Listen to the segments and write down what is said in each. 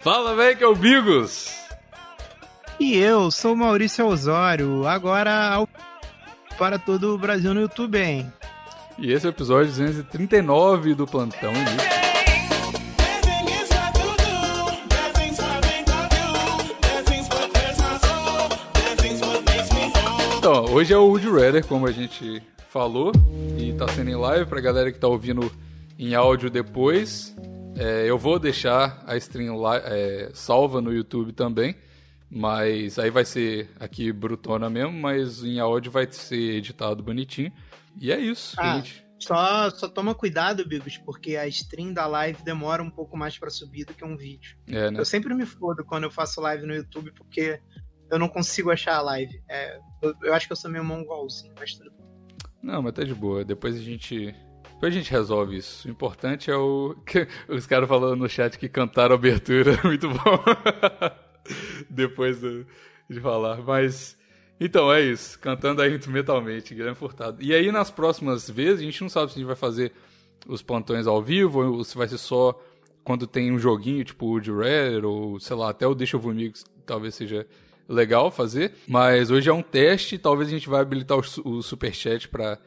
Fala, velho, que é o Bigos. E eu sou Maurício Osório, agora ao... para todo o Brasil no YouTube, hein? E esse é o episódio 239 do Plantão. Então, hoje é o Wood Redder, como a gente falou, e tá sendo em live pra galera que tá ouvindo em áudio depois. É, eu vou deixar a stream é, salva no YouTube também, mas aí vai ser aqui brutona mesmo, mas em áudio vai ser editado bonitinho. E é isso, ah, gente. Só, só toma cuidado, Bigos, porque a stream da live demora um pouco mais para subir do que um vídeo. É, né? Eu sempre me fodo quando eu faço live no YouTube, porque eu não consigo achar a live. É, eu, eu, acho que eu sou meio mongolzinho, mas tudo bem. Não, mas tá de boa. Depois a gente. Depois a gente resolve isso. O importante é o. Os caras falando no chat que cantaram a abertura. Muito bom. Depois de falar. Mas. Então, é isso. Cantando aí mentalmente, Guilherme Furtado. E aí, nas próximas vezes, a gente não sabe se a gente vai fazer os plantões ao vivo ou se vai ser só quando tem um joguinho, tipo o Rare, ou sei lá, até o Deixa Eu Amigos, talvez seja legal fazer. Mas hoje é um teste, talvez a gente vai habilitar o, o superchat para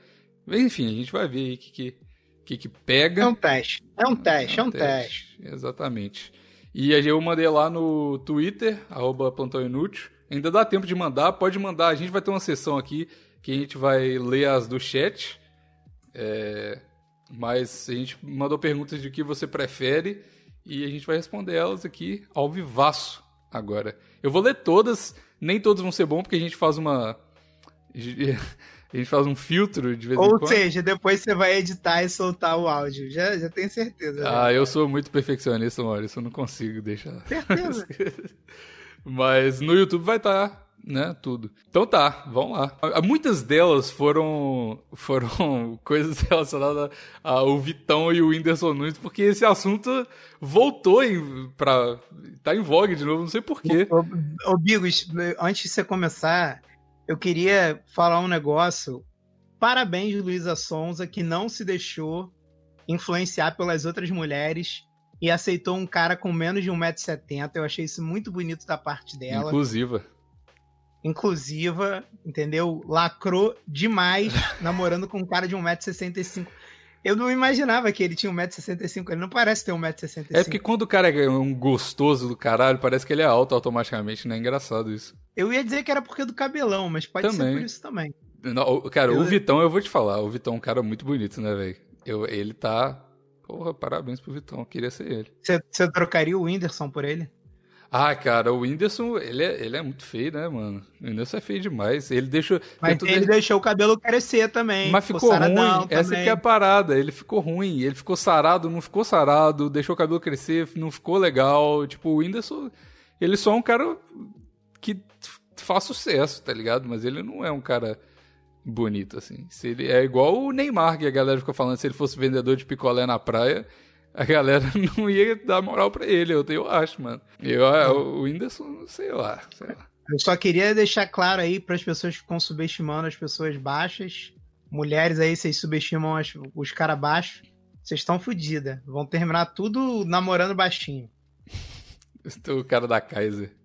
Enfim, a gente vai ver aí o que, que, que, que pega. É um teste. É um teste, é um, é um teste. teste. Exatamente. E aí eu mandei lá no Twitter, arroba Plantão Inútil. Ainda dá tempo de mandar, pode mandar. A gente vai ter uma sessão aqui que a gente vai ler as do chat. É... Mas a gente mandou perguntas de o que você prefere e a gente vai responder elas aqui ao vivaço agora. Eu vou ler todas, nem todas vão ser bom, porque a gente faz uma. A gente faz um filtro de vez Ou em quando. Ou seja, depois você vai editar e soltar o áudio. Já, já tenho certeza. Ah, já. eu sou muito perfeccionista, Maurício. Eu não consigo deixar. Certeza. Mas no YouTube vai estar, tá, né? Tudo. Então tá, vamos lá. Muitas delas foram, foram coisas relacionadas ao Vitão e o Whindersson Nunes, porque esse assunto voltou em, pra. tá em vogue de novo, não sei porquê. Ô, ô Bigos, antes de você começar, eu queria falar um negócio. Parabéns, Luísa Sonza, que não se deixou influenciar pelas outras mulheres e aceitou um cara com menos de 1,70m. Eu achei isso muito bonito da parte dela. Inclusiva. Inclusiva, entendeu? Lacrou demais namorando com um cara de 1,65m. Eu não imaginava que ele tinha 1,65m. Ele não parece ter 1,65m. É porque quando o cara é um gostoso do caralho, parece que ele é alto automaticamente, não é engraçado isso. Eu ia dizer que era porque do cabelão, mas pode também. ser por isso também. Não, cara, eu... o Vitão, eu vou te falar, o Vitão é um cara muito bonito, né, velho? Ele tá Porra, parabéns pro Vitão, queria ser ele. Você trocaria o Whindersson por ele? Ah, cara, o Whindersson, ele é, ele é muito feio, né, mano? O Whindersson é feio demais. Ele deixou. Mas ele deixou o cabelo crescer também. Mas ficou, ficou ruim. Essa que é a parada. Ele ficou ruim. Ele ficou sarado, não ficou sarado. Deixou o cabelo crescer, não ficou legal. Tipo, o Whindersson, ele só é um cara que faz sucesso, tá ligado? Mas ele não é um cara bonito, assim. Se ele, é igual o Neymar, que a galera fica falando, se ele fosse vendedor de picolé na praia, a galera não ia dar moral pra ele, eu, eu acho, mano. Eu, o Whindersson, sei lá, sei lá. Eu só queria deixar claro aí para as pessoas que estão subestimando as pessoas baixas. Mulheres aí, vocês subestimam as, os caras baixos. Vocês estão fodidas. Vão terminar tudo namorando baixinho. o cara da Kaiser.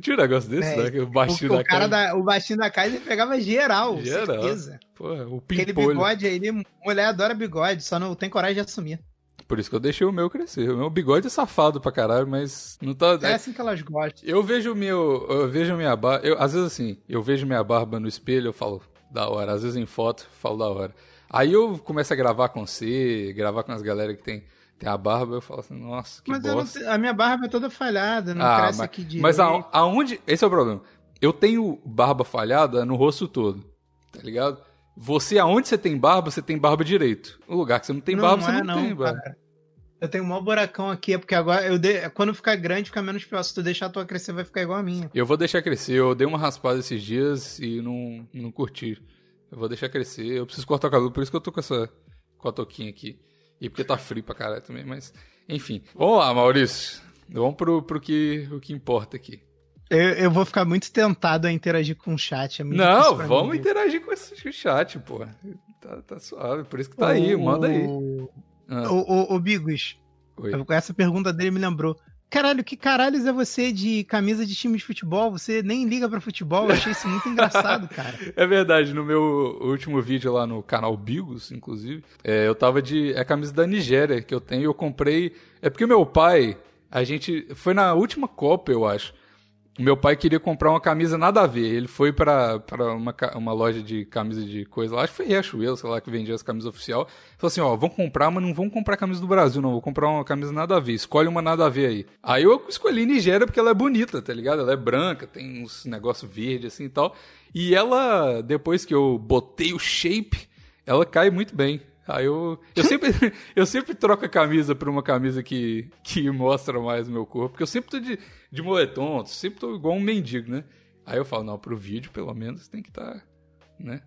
Tinha um negócio desse, é, né? O baixinho o, da o cara da, O baixinho da ele pegava geral, geral. certeza. Pô, o Aquele bigode aí, mulher adora bigode, só não tem coragem de assumir. Por isso que eu deixei o meu crescer. O meu bigode é safado pra caralho, mas não tá. É assim que elas gostam. Eu vejo o meu. Eu vejo minha barba. Eu, às vezes assim, eu vejo minha barba no espelho, eu falo, da hora. Às vezes em foto, falo da hora. Aí eu começo a gravar com você, gravar com as galera que tem tem a barba, eu falo assim, nossa, que mas bosta. a minha barba é toda falhada, não ah, cresce mas, aqui direito. Mas a, aonde... Esse é o problema. Eu tenho barba falhada no rosto todo, tá ligado? Você, aonde você tem barba, você tem barba direito. O lugar que você não tem não, barba, não você é, não, não, tem barba. Cara. Eu tenho um maior buracão aqui, é porque agora eu de... quando ficar grande, fica menos pior. Se tu deixar a tua crescer, vai ficar igual a minha. Eu vou deixar crescer. Eu dei uma raspada esses dias e não, não curti. Eu vou deixar crescer. Eu preciso cortar o cabelo, por isso que eu tô com essa com a toquinha aqui. E porque tá frio pra caralho também, mas. Enfim. Vamos lá, Maurício. Vamos pro, pro que, o que importa aqui. Eu, eu vou ficar muito tentado a interagir com o chat. É Não, vamos mim. interagir com esse chat, pô. Tá, tá suave, por isso que tá o, aí, manda aí. Ah. O, o, o Bigos, essa pergunta dele me lembrou. Caralho, que caralhos é você de camisa de time de futebol? Você nem liga pra futebol. Eu achei isso muito engraçado, cara. É verdade, no meu último vídeo lá no canal Bigos, inclusive, é, eu tava de. É a camisa da Nigéria que eu tenho. Eu comprei. É porque meu pai, a gente. Foi na última Copa, eu acho meu pai queria comprar uma camisa nada a ver. Ele foi para uma, uma loja de camisa de coisa lá, acho que foi Riachuelo, sei lá, que vendia as camisas oficial. Falou assim: ó, vão comprar, mas não vão comprar camisa do Brasil, não. Vou comprar uma camisa nada a ver. Escolhe uma nada a ver aí. Aí eu escolhi Nigéria porque ela é bonita, tá ligado? Ela é branca, tem uns negócios verde assim e tal. E ela, depois que eu botei o shape, ela cai muito bem. Aí eu, eu sempre, eu sempre troco a camisa por uma camisa que, que mostra mais o meu corpo, porque eu sempre tô de, de moletom, sempre tô igual um mendigo, né? Aí eu falo, não, pro vídeo pelo menos tem que estar, tá, né?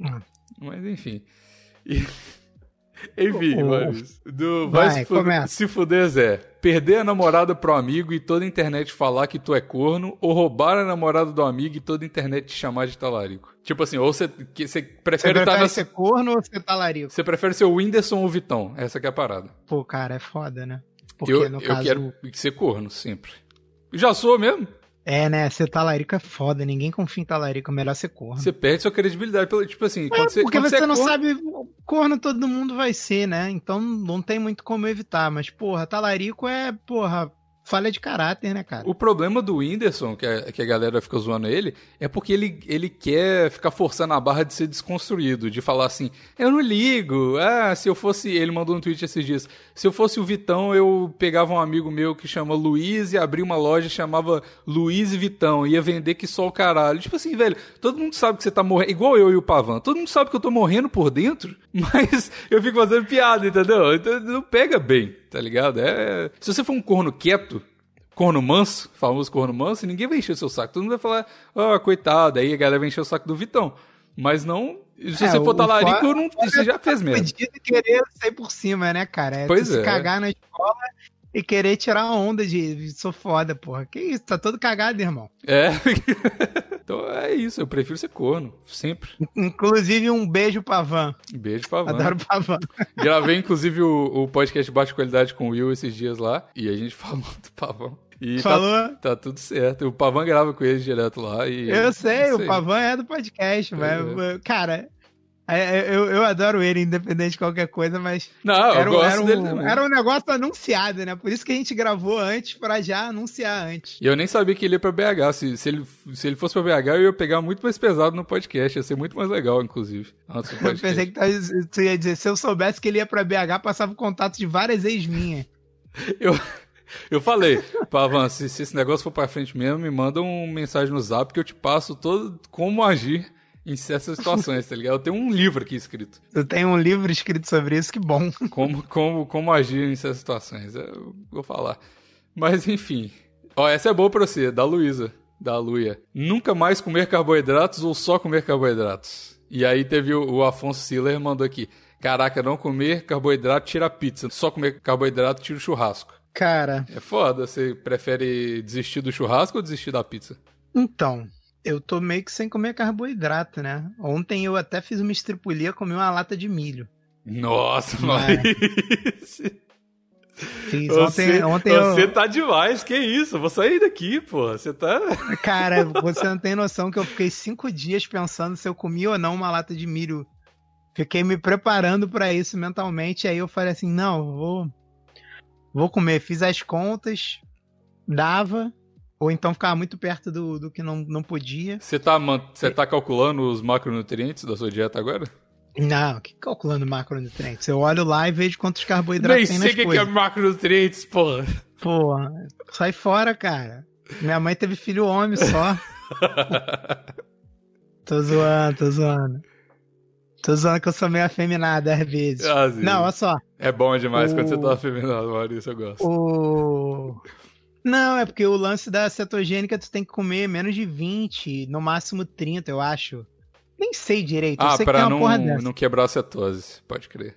Hum. Mas enfim. E... Enfim, oh, do vai, vai se, fuder, se fuder, Zé. Perder a namorada pro amigo e toda a internet falar que tu é corno, ou roubar a namorada do amigo e toda a internet te chamar de talarico. Tipo assim, ou você, você prefere estar tá ser corno ou ser talarico? Você prefere ser o Whindersson ou o Vitão? Essa que é a parada. Pô, cara, é foda, né? Porque eu, no eu caso... quero ser corno, sempre. Já sou mesmo. É, né? Ser talarico é foda. Ninguém confia em talarico. É melhor ser corno. Você perde sua credibilidade. Pelo, tipo assim, é, quando você, porque quando você, você é não corno... sabe. Corno todo mundo vai ser, né? Então não tem muito como evitar. Mas, porra, talarico é, porra, falha de caráter, né, cara? O problema do Whindersson, que a, que a galera fica zoando ele, é porque ele, ele quer ficar forçando a barra de ser desconstruído, de falar assim, eu não ligo, ah, se eu fosse, ele mandou um tweet esses dias, se eu fosse o Vitão, eu pegava um amigo meu que chama Luiz e abria uma loja chamava Luiz e Vitão, ia vender que só o caralho. Tipo assim, velho, todo mundo sabe que você tá morrendo, igual eu e o Pavan, todo mundo sabe que eu tô morrendo por dentro, mas eu fico fazendo piada, entendeu? Então não pega bem tá ligado? É... Se você for um corno quieto, corno manso, famoso corno manso, ninguém vai encher o seu saco. Todo mundo vai falar, ó, oh, coitado, aí a galera vai encher o saco do Vitão. Mas não. Se é, você for talarico, não, você já fez mesmo. de querer sair por cima, né, cara? É pois é. se cagar na escola e querer tirar onda de sou foda, porra. Que isso, tá todo cagado, irmão. É. então é isso, eu prefiro ser corno, sempre. Inclusive um beijo Pavan. Beijo Pavan. Adoro Pavan. Gravei inclusive o, o podcast Baixa Qualidade com o Will esses dias lá e a gente falou do Pavan. E tá Falou? Tá, tá, tudo certo. O Pavan grava com ele direto lá. E eu sei, o Pavan é do podcast, mas, é. cara, é, é, eu, eu adoro ele, independente de qualquer coisa, mas. Não, era, gosto era um. Era um negócio anunciado, né? Por isso que a gente gravou antes, pra já anunciar antes. E eu nem sabia que ele ia pra BH. Se, se, ele, se ele fosse pra BH, eu ia pegar muito mais pesado no podcast. Ia ser muito mais legal, inclusive. Do eu pensei que tu ia dizer, se eu soubesse que ele ia pra BH, passava o contato de várias ex minhas. eu. Eu falei, Pavan, se, se esse negócio for pra frente mesmo, me manda uma mensagem no zap que eu te passo todo como agir em certas situações, tá ligado? Eu tenho um livro aqui escrito. Eu tenho um livro escrito sobre isso, que bom. Como, como, como agir em certas situações, eu vou falar. Mas enfim. Ó, essa é boa pra você, da Luísa, da Luia. Nunca mais comer carboidratos ou só comer carboidratos? E aí teve o, o Afonso Siller mandou aqui. Caraca, não comer carboidrato tira pizza. Só comer carboidrato tira o churrasco. Cara. É foda. Você prefere desistir do churrasco ou desistir da pizza? Então, eu tô meio que sem comer carboidrato, né? Ontem eu até fiz uma estripulia, comi uma lata de milho. Nossa, Maurício! Fiz. Você, ontem, ontem você eu... tá demais, que isso? Vou sair daqui, pô. Você tá. Cara, você não tem noção que eu fiquei cinco dias pensando se eu comia ou não uma lata de milho. Fiquei me preparando para isso mentalmente. Aí eu falei assim: não, vou. Vou comer. Fiz as contas, dava. Ou então ficava muito perto do, do que não, não podia. Você tá, você tá calculando os macronutrientes da sua dieta agora? Não, que calculando macronutrientes? Eu olho lá e vejo quantos carboidratos Nem tem nas sei o que é macronutrientes, porra. Porra, sai fora, cara. Minha mãe teve filho homem só. tô zoando, tô zoando. Tô zoando que eu sou meio afeminado às vezes. Ah, não, olha só. É bom demais o... quando você tá afeminado, Maurício, eu gosto. O... Não, é porque o lance da cetogênica tu tem que comer menos de 20, no máximo 30, eu acho. Nem sei direito. Ah, sei pra que não, não quebrar a cetose, pode crer.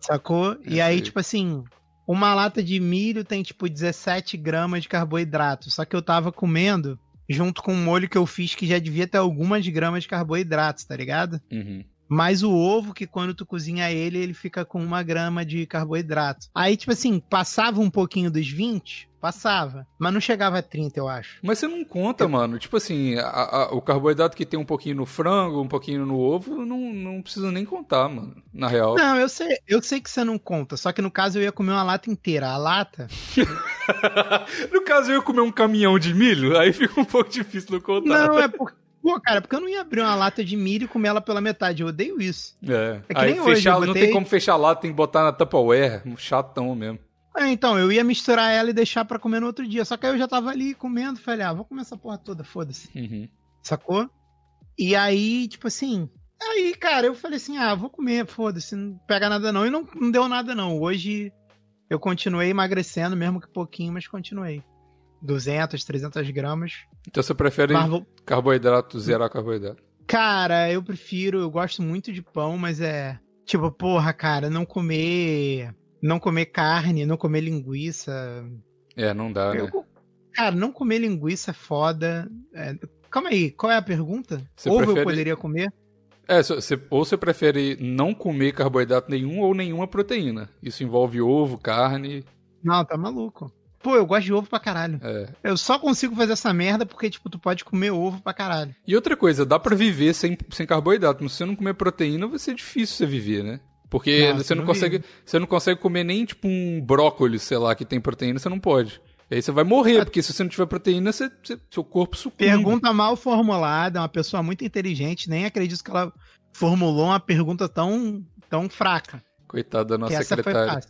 Sacou? É e aí, tipo assim, uma lata de milho tem tipo 17 gramas de carboidrato. Só que eu tava comendo junto com um molho que eu fiz que já devia ter algumas gramas de carboidratos, tá ligado? Uhum. Mais o ovo, que quando tu cozinha ele, ele fica com uma grama de carboidrato. Aí, tipo assim, passava um pouquinho dos 20, passava. Mas não chegava a 30, eu acho. Mas você não conta, mano. Tipo assim, a- a- o carboidrato que tem um pouquinho no frango, um pouquinho no ovo, não, não precisa nem contar, mano. Na real. Não, eu sei, eu sei que você não conta, só que no caso eu ia comer uma lata inteira. A lata, no caso, eu ia comer um caminhão de milho, aí fica um pouco difícil não contar. não é porque. Pô, cara, porque eu não ia abrir uma lata de milho e comer ela pela metade. Eu odeio isso. É. É que aí nem hoje, fechar, eu não botei- tem como fechar lá, tem que botar na Tupperware. Chatão mesmo. É, então, eu ia misturar ela e deixar pra comer no outro dia. Só que aí eu já tava ali comendo, falei, ah, vou comer essa porra toda, foda-se. Uhum. Sacou? E aí, tipo assim. Aí, cara, eu falei assim: ah, vou comer, foda-se, não pega nada não. E não, não deu nada não. Hoje eu continuei emagrecendo, mesmo que pouquinho, mas continuei. 200, 300 gramas. Então você prefere Mas vou- carboidrato, zerar carboidrato. Cara, eu prefiro, eu gosto muito de pão, mas é. Tipo, porra, cara, não comer. Não comer carne, não comer linguiça. É, não dá, né? Eu- cara, não comer linguiça é foda. É, calma aí, qual é a pergunta? Você Ovo prefere- eu poderia comer? É, você- ou você prefere não comer carboidrato nenhum ou nenhuma proteína. Isso envolve ovo, carne. Não, tá maluco. Pô, eu gosto de ovo pra caralho. é. Eu só consigo fazer essa merda porque, tipo, tu pode comer ovo pra caralho. E outra coisa, dá pra viver sem, sem carboidrato, mas se você não comer proteína, vai ser difícil você viver, né? Porque você não não consegue, você não consegue comer nem tipo um brócolis, sei lá, que tem proteína, você não pode. E aí você vai morrer, porque se você não tiver proteína, você- você- seu corpo sucumbe. Pergunta mal formulada, uma pessoa muito inteligente, nem acredito que ela formulou uma pergunta tão, tão fraca. Coitada da nossa secretária.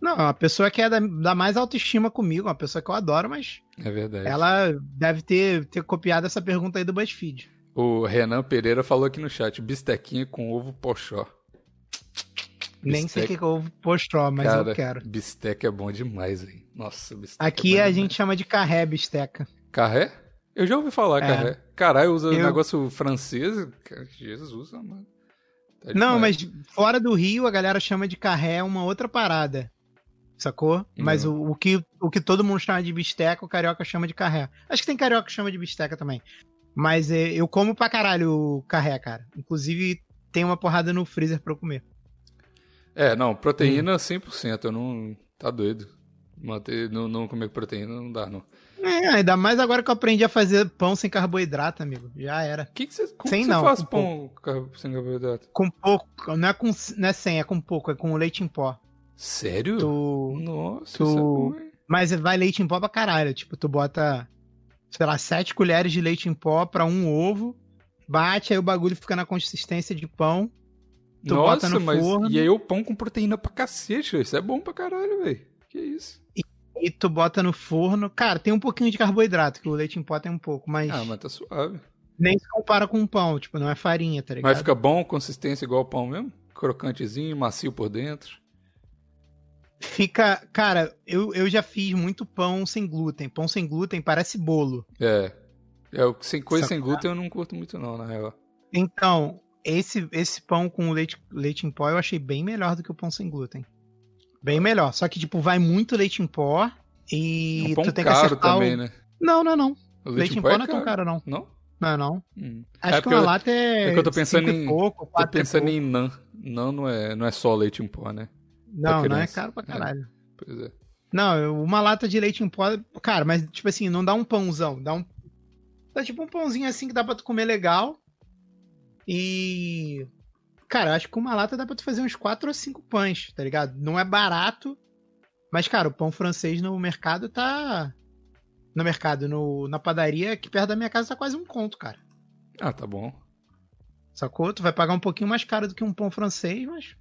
Não, uma pessoa que é da, da mais autoestima comigo, uma pessoa que eu adoro, mas É verdade. ela deve ter, ter copiado essa pergunta aí do BuzzFeed. O Renan Pereira falou aqui no chat, bistequinha com ovo pochó. Nem sei o Bistec. que que eu postou, mas Cara, eu quero. bisteca é bom demais, velho. Nossa, bisteca Aqui é a demais. gente chama de carré bisteca. Carré? Eu já ouvi falar É. carré. Caralho, usa Eu- negócio francês. Jesus, mano. Tá Não, mas fora do Rio a galera chama de carré uma outra parada. Sacou? Mas o, o que, o que todo mundo chama de bisteca, o carioca chama de carré. Acho que tem carioca que chama de bisteca também. Mas é, eu como pra caralho o carré, cara. Inclusive, tem uma porrada no freezer pra eu comer. É, não, Hum. proteína 100%. Eu não. Tá doido. Manter, não, não comer proteína não dá, não. É, ainda mais agora que eu aprendi a fazer pão sem carboidrato, amigo. Já era. Que que você, como Sem que não, faz pão car- sem carboidrato? Com pouco. Não é, com, não é sem, é com pouco. É com leite em pó. Sério? Tu, Nossa, tu- isso é? Mas vai leite em pó pra caralho. Tipo, tu bota, sei lá, sete colheres de leite em pó pra um ovo, bate, aí o bagulho fica na consistência de pão. Tu Nossa, bota no mas. forno. E aí o pão com proteína pra cacete, isso é bom pra caralho, velho. Que isso? E tu bota no forno. Cara, tem um pouquinho de carboidrato, que o leite em pó tem um pouco, mas, Ah, mas tá suave. nem se compara com um pão. Tipo, não é farinha, tá ligado? Mas fica bom, consistência igual pão mesmo? Crocantezinho, macio por dentro. Fica. Cara, eu, eu já fiz muito pão sem glúten. Pão sem glúten parece bolo. É. É, o- sem coisa sem glúten eu não curto muito, não, na real. Então, esse, esse pão com leite, leite em pó eu achei bem melhor do que o pão sem glúten. Bem melhor. Só que, tipo, vai muito leite em pó e É um pão tu tem que caro também, o... né? Não, não, não. O Leite, em pó não é tão caro, não. Não? Não, não. Hum. Acho É que uma eu- lata é. é que eu tô pensando em- pouco, Tô pensando pouco. em nan. Nan não é, não é só leite em pó, né? Não, não é caro pra caralho. Pois é. Não, uma lata de leite em pó. Cara, mas, tipo assim, não dá um pãozão. Dá um. Dá tipo um pãozinho assim que dá pra tu comer legal. E. Cara, eu acho que uma lata dá pra tu fazer uns 4 ou 5 pães, tá ligado? Não é barato. Mas, cara, o pão francês no mercado tá. No mercado, no, na padaria aqui perto da minha casa tá quase um conto, cara. Ah, tá bom. Sacou? Tu vai pagar um pouquinho mais caro do que um pão francês, mas.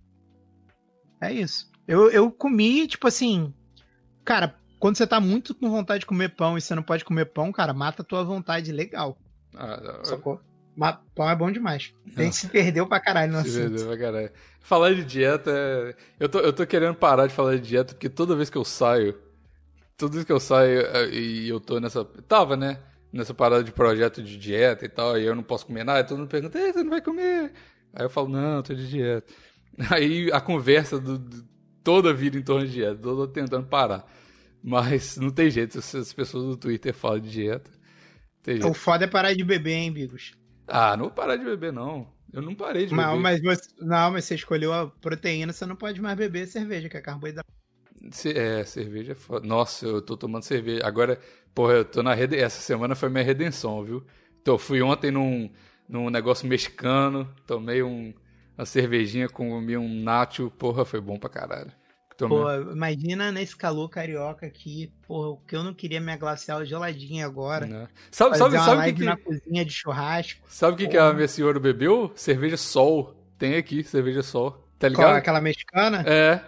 É isso. Eu, eu comi, tipo assim. Cara, quando você tá muito com vontade de comer pão e você não pode comer pão, cara, mata a tua vontade legal. Ah, Sacou? Mas pão é bom demais. A Não. gente se perdeu pra caralho no Se assunto. vendeu pra caralho. Falar de dieta é... eu, tô, eu tô querendo parar de falar de dieta porque toda vez que eu saio, toda vez que eu saio eh, e eu tô nessa. Tava, né? Nessa parada de projeto de dieta e tal, e eu não posso comer nada, e todo mundo pergunta, "Ei, você não vai comer? Aí eu falo, não, tô de dieta. Aí a conversa do, do- toda vira em torno de dieta, eu tô tentando parar. Mas não tem jeito, se as pessoas do Twitter falam de dieta. O foda é parar de beber, hein, Bigos? Ah, não vou parar de beber, não. Eu não parei de Não, beber. mas você, não, mas você escolheu a proteína, você não pode mais beber cerveja, que é carboidrato. É, cerveja é foda. Nossa, eu tô tomando cerveja. Agora, porra, eu tô na rede. Essa semana foi minha redenção, viu? Então, eu fui ontem num, num negócio mexicano, tomei um, uma cervejinha, comi um nacho, porra, foi bom pra caralho. Tomei- Pô, imagina nesse calor carioca aqui, porra, o que eu não queria minha glacial geladinha agora. né? Sabe, sabe, sabe o que, na cozinha de churrasco. sabe o que, que a minha senhora bebeu? Cerveja Sol. Tem aqui, cerveja Sol. Tá Qual, ligado? aquela mexicana? É,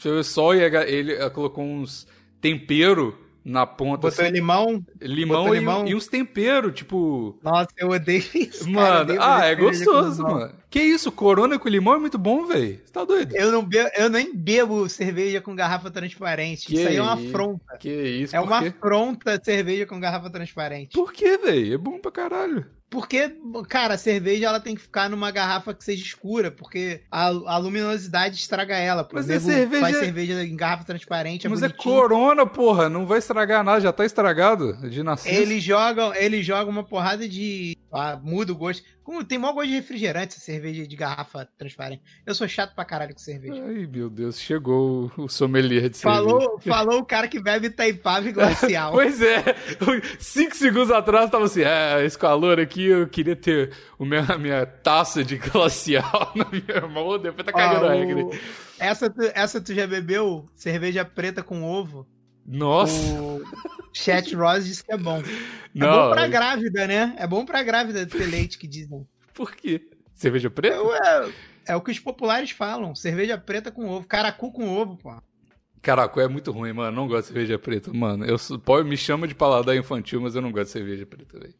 cerveja Sol e ele colocou uns tempero na ponta, Botou assim, limão? limão, botou e, limão? e uns temperos, tipo... Nossa, eu odeio isso. cara, Mano, odeio ah, é gostoso, mano. Que isso, corona com limão é muito bom, velho. Você tá doido? Eu, não bebo, eu nem bebo cerveja com garrafa transparente. Que isso aí é uma afronta. Que isso, É uma afronta cerveja com garrafa transparente. Por quê, velho? É bom pra caralho. Porque, cara, a cerveja ela tem que ficar numa garrafa que seja escura, porque a, a luminosidade estraga ela. pô. Mas é cerveja- Faz cerveja em garrafa transparente, é Mas é bonitinho. corona, porra. Não vai estragar nada, já tá estragado de nascença. Eles jogam, eles jogam uma porrada de. Ah, muda o gosto. Como tem maior gosto de refrigerante essa cerveja de garrafa transparente. Eu sou chato pra caralho com cerveja. Ai, meu Deus, chegou o sommelier de cerveja. Falou, falou o cara que bebe Taipava e glacial. Pois é, cinco segundos atrás tava assim, é, esse calor aqui eu queria ter o meu, a minha taça de glacial na minha mão, depois tá cagando Ó, a o- regra. essa, tu, essa tu já bebeu? Cerveja preta com ovo? Nossa, O Chat Rose disse que é bom. É não, bom pra grávida, né? É bom pra grávida ter leite, que dizem. por quê? Cerveja preta? É, é o que os populares falam. Cerveja preta com ovo. Caracu com ovo, pô. Caraca, é muito ruim, mano. Não gosto de cerveja preta, mano. Eu pode me chama de paladar infantil, mas eu não gosto de cerveja preta, velho.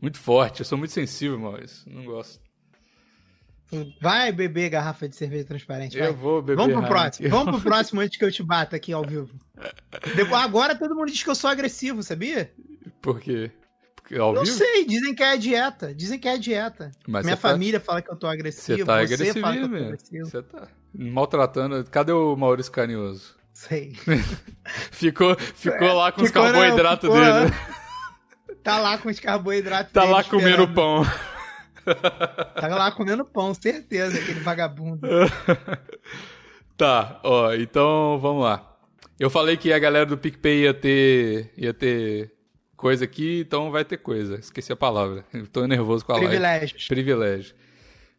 Muito forte, eu sou muito sensível, Maurício. Não gosto. Vai beber garrafa de cerveja transparente. vai. Eu vou beber. Vamos pro próximo. Vamos pro próximo antes que eu te bata aqui ao vivo. Depois, agora todo mundo diz que eu sou agressivo, sabia? Por quê? Porque ao Não vivo? sei, dizem que é dieta. Dizem que é dieta. Mas Minha tá- família fala que eu tô agressivo. Você tá você agressivo fala que eu tô mesmo. agressivo. Você tá maltratando. Cadê o Maurício Carinhoso? Sei. Ficou, ficou lá com os Ficou, né? carboidratos Ficou, dele. Tá lá com os carboidratos. Tá lá comendo esperando. pão. Tá lá comendo pão, certeza, aquele vagabundo. Tá, ó, então vamos lá. Eu falei que a galera do PicPay ia ter, ia ter coisa aqui, então vai ter coisa. Esqueci a palavra. Tô nervoso com a live. Privilégios. Privilégio.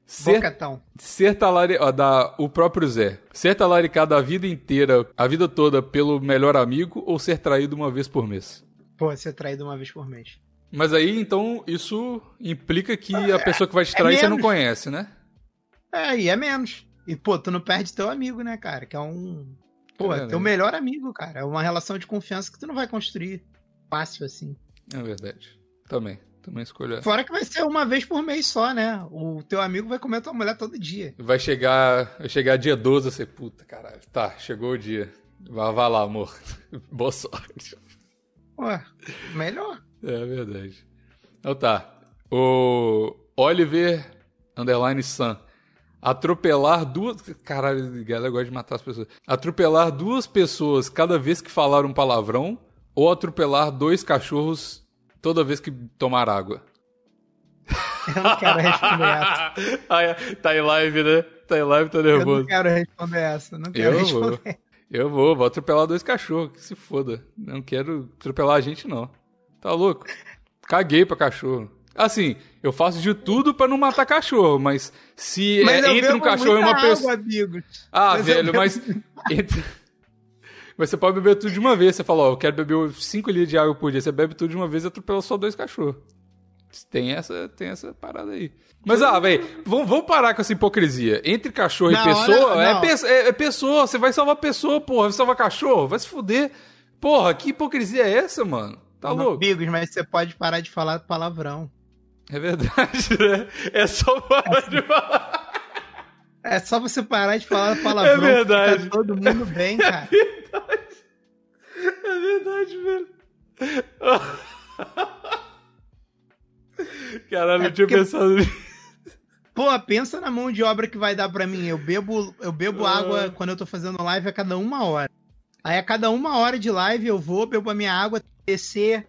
Ser, Bocatão. ser talari... ó, da, o próprio Zé. Ser talaricado a vida inteira, a vida toda pelo melhor amigo ou ser traído uma vez por mês? Pô, ser traído uma vez por mês. Mas aí, então, isso implica que a pessoa que vai te trair você não conhece, né? É, e é menos. E, pô, tu não perde teu amigo, né, cara? Que é um. Pô, É, é teu melhor amigo, cara. É uma relação de confiança que tu não vai construir fácil assim. É verdade. Também. Também escolho essa. Fora que vai ser uma vez por mês só, né? O teu amigo vai comer tua mulher todo dia. Vai chegar, vai chegar dia 12, você, puta, caralho. Tá, chegou o dia. Vai, vai lá, amor. Boa sorte. Ué, melhor. É verdade. Então tá. O Oliver Underline Sun. Atropelar duas. Caralho, galera gosta de matar as pessoas. Atropelar duas pessoas cada vez que falar um palavrão ou atropelar dois cachorros toda vez que tomar água. Eu não quero responder essa. Ah, é. tá em live, né? Tá em live, tá Eu nervoso. não quero responder essa. Não quero Eu responder. vou. Eu vou, vou atropelar dois cachorros, que se foda. Não quero atropelar a gente, não. Tá louco? Caguei pra cachorro. Assim, eu faço de tudo pra não matar cachorro, mas se Mas é entre um cachorro e uma pessoa. Água, amigos. Ah, Mas velho, mas. Mas você pode beber tudo de uma vez. Você fala, ó, eu quero beber 5 litros de água por dia. Você bebe tudo de uma vez e atropela só dois cachorros. Tem essa, tem essa parada aí. Mas, ah, velho, vamos, vamos parar com essa hipocrisia. Entre cachorro Não, e pessoa, olha- é, não. pe- é- é pessoa. Você vai salvar pessoa, porra. Vai salvar cachorro? Vai se fuder. Porra, que hipocrisia é essa, mano? Tá louco? Amigos, mas você pode parar de falar palavrão. É verdade, né? É só parar de falar. É só você parar de falar palavrão. É verdade. Fica todo mundo bem, cara. É verdade, velho. Caralho, É eu tinha porque- pensado nisso. Pô, pensa na mão de obra que vai dar pra mim. Eu bebo, eu bebo Ah. água quando eu tô fazendo live a cada uma hora. Aí a cada uma hora de live eu vou, bebo a minha água, descer,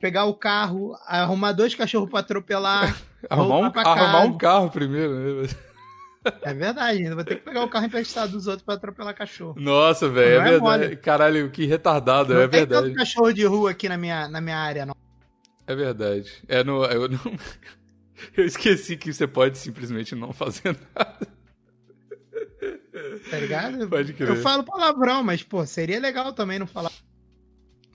pegar o carro, arrumar dois cachorros pra atropelar, Arrumar um, pra arrumar um carro primeiro, né? É verdade, ainda vou ter que pegar o carro emprestado dos outros pra atropelar cachorro. Nossa, velho, é Não é verdade. mole. Caralho, que retardado, não é tem verdade. tanto cachorro de rua aqui na minha, na minha área, não. É verdade. É no. Eu, não... eu esqueci que você pode simplesmente não fazer nada. Tá ligado? Pode crer. Eu falo palavrão, mas, pô, seria legal também não falar.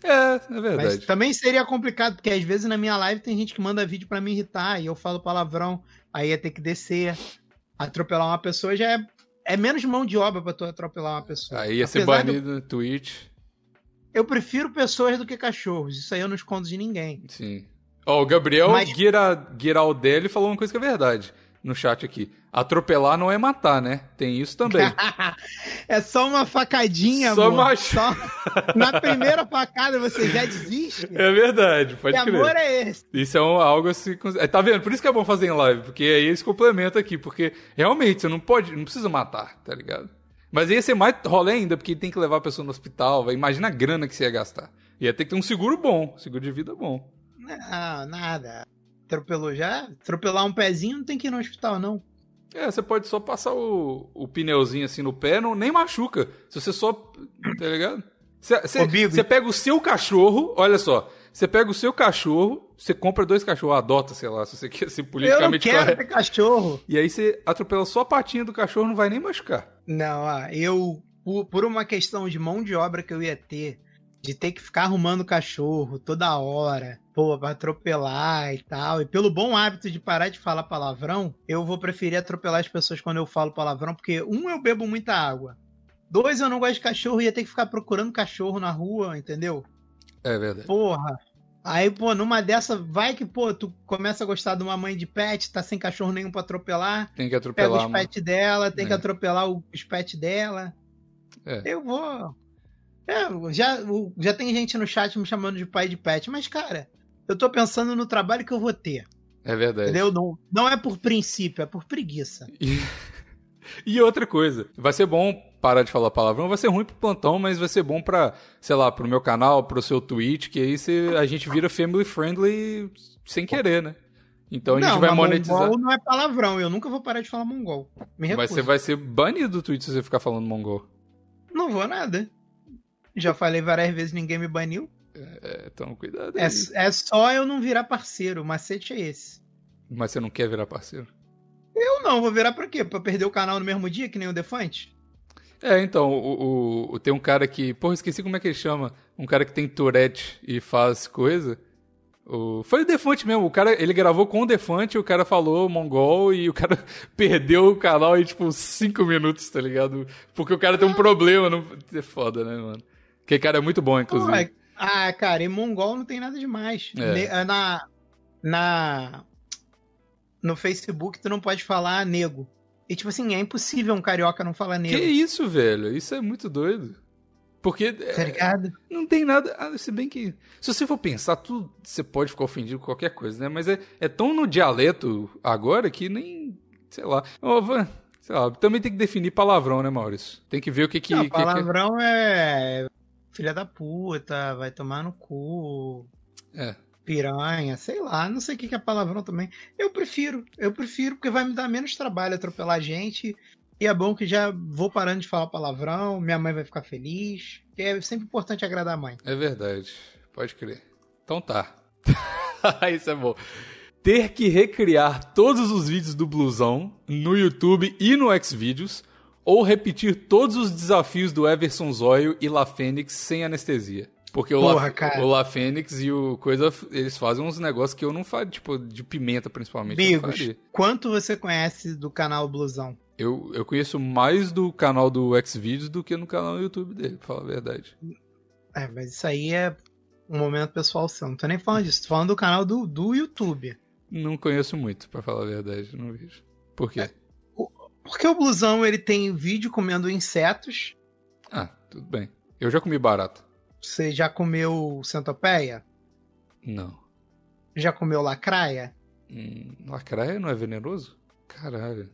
É, é Mas verdade. também seria complicado, porque às vezes na minha live tem gente que manda vídeo pra me irritar e eu falo palavrão, aí ia ter que descer. Atropelar uma pessoa já é, é menos mão de obra pra tu atropelar uma pessoa. Aí ia ser Apesar eu- banido no Twitch. Eu prefiro pessoas do que cachorros. Isso aí eu não escondo de ninguém. Sim. Ó, o Gabriel Mas- Guira, Giraldelli falou uma coisa que é verdade no chat aqui. Atropelar não é matar, né? Tem isso também. é só uma facadinha, Só amor. macho. Só- Na primeira facada você já desiste? é verdade, pode que crer. amor é esse? Isso é um- algo assim. é, Tá vendo? Por isso que é bom fazer em live, porque aí eles complementam aqui, porque realmente você não pode, não precisa matar, tá ligado? Mas ia ser mais rolê ainda, porque tem que levar a pessoa no hospital, vai. imagina a grana que você ia gastar. Ia ter que ter um seguro bom, seguro de vida bom. Não, nada. Atropelou já? Atropelar um pezinho não tem que ir no hospital, não. É, você pode só passar o, o pneuzinho assim no pé, não, nem machuca. Se você só. Tá ligado? Você, pega o seu cachorro, olha só. Você pega o seu cachorro, você compra dois cachorros, adota, sei lá, se você quer ser Eu não politicamente quero correto. ter cachorro. E aí você atropela só a patinha do cachorro, não vai nem machucar. Não, ó, eu, por uma questão de mão de obra que eu ia ter, de ter que ficar arrumando cachorro toda hora, pô, pra atropelar e tal, e pelo bom hábito de parar de falar palavrão, eu vou preferir atropelar as pessoas quando eu falo palavrão, porque, um, eu bebo muita água. Dois, eu não gosto de cachorro e ia ter que ficar procurando cachorro na rua, entendeu? É verdade. Porra. Aí, pô, numa dessa, vai que, pô, tu começa a gostar de uma mãe de pet, tá sem cachorro nenhum pra atropelar, Tem que pega atropelar. os mano. pets dela, tem que É. atropelar o- os pets dela. É. Eu vou. É, já, já tem gente no chat me chamando de pai de pet, mas, cara, eu tô pensando no trabalho que eu vou ter. É verdade. Entendeu? Não, não é por princípio, é por preguiça. E... e outra coisa, vai ser bom parar de falar palavrão, vai ser ruim pro plantão, mas vai ser bom pra, sei lá, pro meu canal, pro seu Twitch, que aí você, a gente vira family friendly sem querer, né? Então a gente não, vai monetizar. mongol não é palavrão. Eu nunca vou parar de falar mongol. Me Mas você vai ser banido do Twitch se você ficar falando mongol. Não vou nada. Já falei várias vezes, ninguém me baniu. É, então cuidado É, aí. é só eu não virar parceiro. O macete é esse. Mas você não quer virar parceiro? Eu não, vou virar pra quê? Pra perder o canal no mesmo dia, que nem o Defante? É, então, o, o- o- tem um cara que. Porra, esqueci como é que ele chama. Um cara que tem Tourette e faz coisa. O, foi o Defante mesmo. O cara, ele gravou com o Defante, o cara falou mongol e o cara perdeu o canal em tipo 5 minutos, tá ligado? Porque o cara tem um problema. Não... É foda, né, mano? O cara é muito bom, inclusive. Pô, é- ah, cara, em mongol não tem nada demais. É. Ah, Na, na, no Facebook tu não pode falar nego. E tipo assim, é impossível um carioca não falar Que nego. isso, velho? Isso é muito doido. Porque é, Tá ligado? Não tem nada. ah, Se bem que. Se você for pensar, tudo você pode ficar ofendido com qualquer coisa, né? Mas é, é tão no dialeto agora que nem. Sei lá. Ó, va- sei lá. Também tem que definir palavrão, né, Maurício? Tem que ver o que que. Não, que- que- palavrão é filha da puta, vai tomar no cu, É. piranha, sei lá, não sei o que é palavrão também. Eu prefiro, eu prefiro porque vai me dar menos trabalho atropelar gente. E é bom que já vou parando de falar palavrão, minha mãe vai ficar feliz. que É sempre importante agradar a mãe. É verdade. Pode crer. Então tá. Isso é bom. Ter que recriar todos os vídeos do Blusão no YouTube e no Xvideos ou repetir todos os desafios do Everson Zóio e La Fênix sem anestesia. Porque o, Porra, La, o La Fênix e o coisa, eles fazem uns negócios que eu não faço, tipo, de pimenta principalmente. Bigos, quanto você conhece do canal Blusão? Eu, eu conheço mais do canal do Xvideos do que no canal do YouTube dele, pra falar a verdade. É, mas isso aí é um momento pessoal seu. Não tô nem falando disso, tô falando do canal do, do YouTube. Não conheço muito, pra falar a verdade, não vejo. Por quê? Porque o Blusão ele tem vídeo comendo insetos. Ah, tudo bem. Eu já comi barata. Você já comeu centopeia? Não. Já comeu lacraia? Hum, lacraia não é venenoso? Caralho.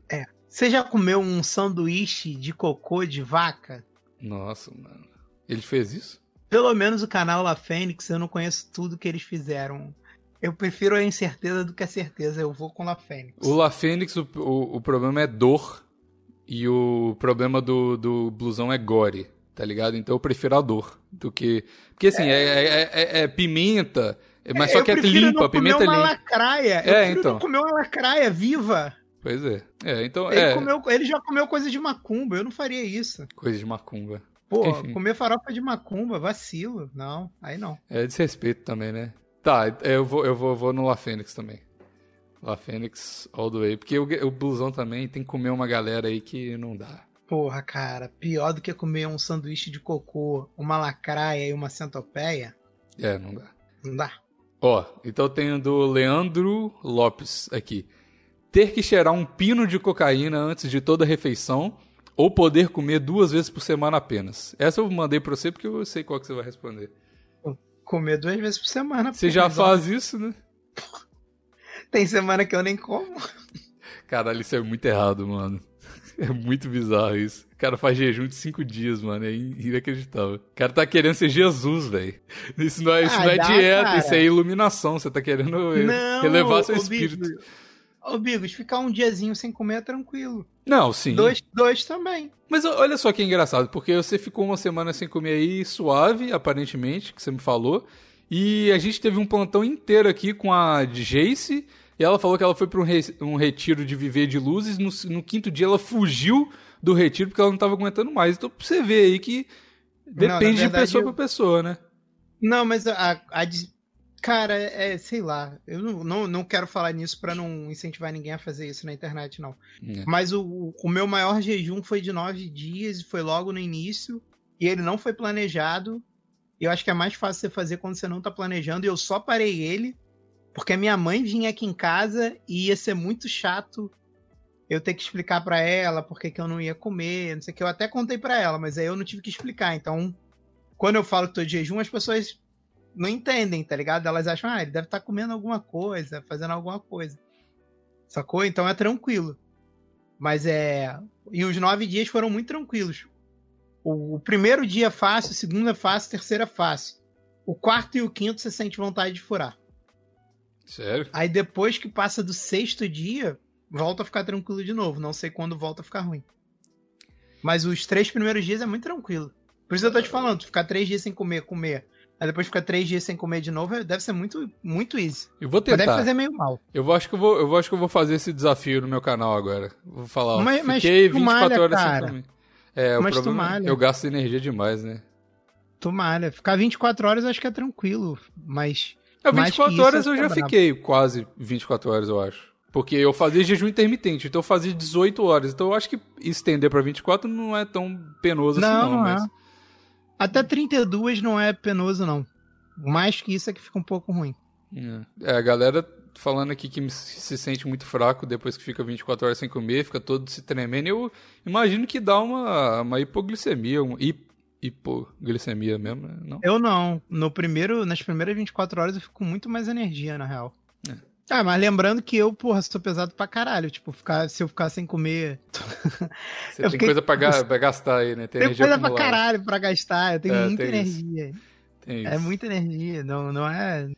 Você já comeu um sanduíche de cocô de vaca? Nossa, mano. Ele fez isso? Pelo menos o canal La Fênix, eu não conheço tudo que eles fizeram. Eu prefiro a incerteza do que a certeza. Eu vou com La Fênix. O La Fênix, o, o, o problema é dor. E o problema do, do blusão é gore, tá ligado? Então eu prefiro a dor do que. Porque assim, é, é, é, é pimenta. Mas só que é limpa, pimenta é limpa. uma lacraia. Eu é, então. não comer uma lacraia viva. Pois é. É, então. Ele, é... comeu, ele já comeu coisa de macumba, eu não faria isso. Coisa de macumba. Pô, Enfim. comer farofa de macumba, vacilo. Não, aí não. É desrespeito também, né? Tá, eu vou, eu vou, vou no La Fênix também. La Fênix all the way. Porque o, o blusão também tem que comer uma galera aí que não dá. Porra, cara, pior do que comer um sanduíche de cocô, uma lacraia e uma centopeia. É, não dá. Não dá. Ó, então tenho do Leandro Lopes aqui. Ter que cheirar um pino de cocaína antes de toda refeição ou poder comer duas vezes por semana apenas? Essa eu mandei pra você porque eu sei qual que você vai responder. Comer duas vezes por semana. Você já faz isso, né? Tem semana que eu nem como. Caralho, isso é muito errado, mano. É muito bizarro isso. O cara faz jejum de cinco dias, mano. É inacreditável. O cara tá querendo ser Jesus, velho. Isso não é, isso ah, não é dá, dieta, cara. isso é iluminação. Você tá querendo não, elevar seu espírito. Ô, Bigos, ficar um diazinho sem comer é tranquilo. Não, sim. Dois, dois também. Mas olha só que engraçado, porque você ficou uma semana sem comer aí suave, aparentemente, que você me falou. E a gente teve um plantão inteiro aqui com a Jace. E ela falou que ela foi para um, re um, retiro de viver de luzes. No, no, quinto dia ela fugiu do retiro porque ela não estava aguentando mais. Então você ver aí que depende não, verdade, de pessoa eu... para pessoa, né? Não, mas a, a, Cara, é, sei lá. Eu não, não, não quero falar nisso para não incentivar ninguém a fazer isso na internet, não. É. Mas o, o meu maior jejum foi de nove dias e foi logo no início. E ele não foi planejado. E eu acho que é mais fácil você fazer quando você não tá planejando. E eu só parei ele porque a minha mãe vinha aqui em casa e ia ser muito chato eu ter que explicar para ela porque que eu não ia comer, não sei o que. Eu até contei para ela, mas aí eu não tive que explicar. Então, quando eu falo que tô de jejum, as pessoas não entendem, tá ligado? Elas acham, ah, ele deve estar tá comendo alguma coisa, fazendo alguma coisa. Sacou? Então é tranquilo. Mas é. E os nove dias foram muito tranquilos. O, o primeiro dia é fácil, o segundo é fácil, o terceiro é fácil. O quarto e o quinto você sente vontade de furar. Sério? Aí depois que passa do sexto dia, volta a ficar tranquilo de novo. Não sei quando volta a ficar ruim. Mas os três primeiros dias é muito tranquilo. Por isso eu tô te falando, ficar três dias sem comer, comer, Aí depois fica três dias sem comer de novo, deve ser muito, muito easy. Eu vou tentar. Mas deve fazer meio mal. Eu vou, acho que eu vou, eu acho que eu vou fazer esse desafio no meu canal agora. Vou falar, ó, mas, fiquei mas 24 malha, horas cara. sem comer. É, mas o problema é eu gasto energia demais, né? Tu malha. Ficar 24 horas eu acho que é tranquilo, mas... É, 24 horas eu já bravo. fiquei quase 24 horas, eu acho. Porque eu fazia jejum intermitente, então eu fazia 18 horas. Então eu acho que estender para 24 não é tão penoso não, assim, não. não mas... é. Até 32 não é penoso, não. Mais que isso é que fica um pouco ruim. É, a galera falando aqui que se sente muito fraco depois que fica 24 horas sem comer, fica todo se tremendo. Eu imagino que dá uma, uma hipoglicemia, um hipoglicemia mesmo, né? Não? Eu não. No primeiro, nas primeiras 24 horas eu fico com muito mais energia, na real. Ah, mas lembrando que eu, porra, sou pesado pra caralho. Tipo, ficar, se eu ficar sem comer. Você tem fiquei... coisa pra, ga pra, gastar aí, né? Tem, tem coisa acumulada. pra caralho pra gastar. Eu tenho é, muita energia. É muita energia, não, não é.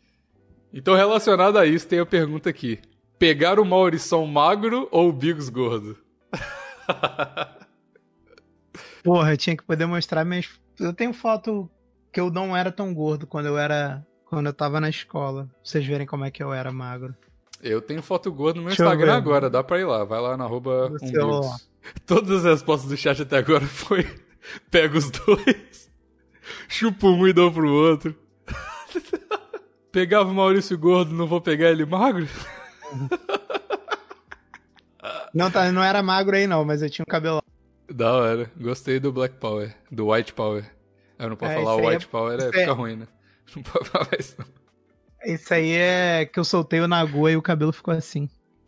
Então, relacionado a isso, tem a pergunta aqui: pegar o Maurição magro ou o Bigos gordo? Porra, eu tinha que poder mostrar minhas. Eu tenho foto que eu não era tão gordo quando eu era quando eu tava na escola. Pra vocês verem como é que eu era magro. Eu tenho foto gordo no meu Deixa Instagram agora, dá pra ir lá. Vai lá na arroba Todas as respostas do chat até agora foi pega os dois, chupa um e dou pro outro. Pegava o Maurício gordo, não vou pegar ele magro? Não, tá, não era magro aí não, mas eu tinha um cabelo. Da hora. Gostei do Black Power, do White Power. Eu não posso é, falar o White é... Power, é, fica é... ruim, né? Não pode falar isso não. Isso aí é que eu soltei o Nagô e o cabelo ficou assim.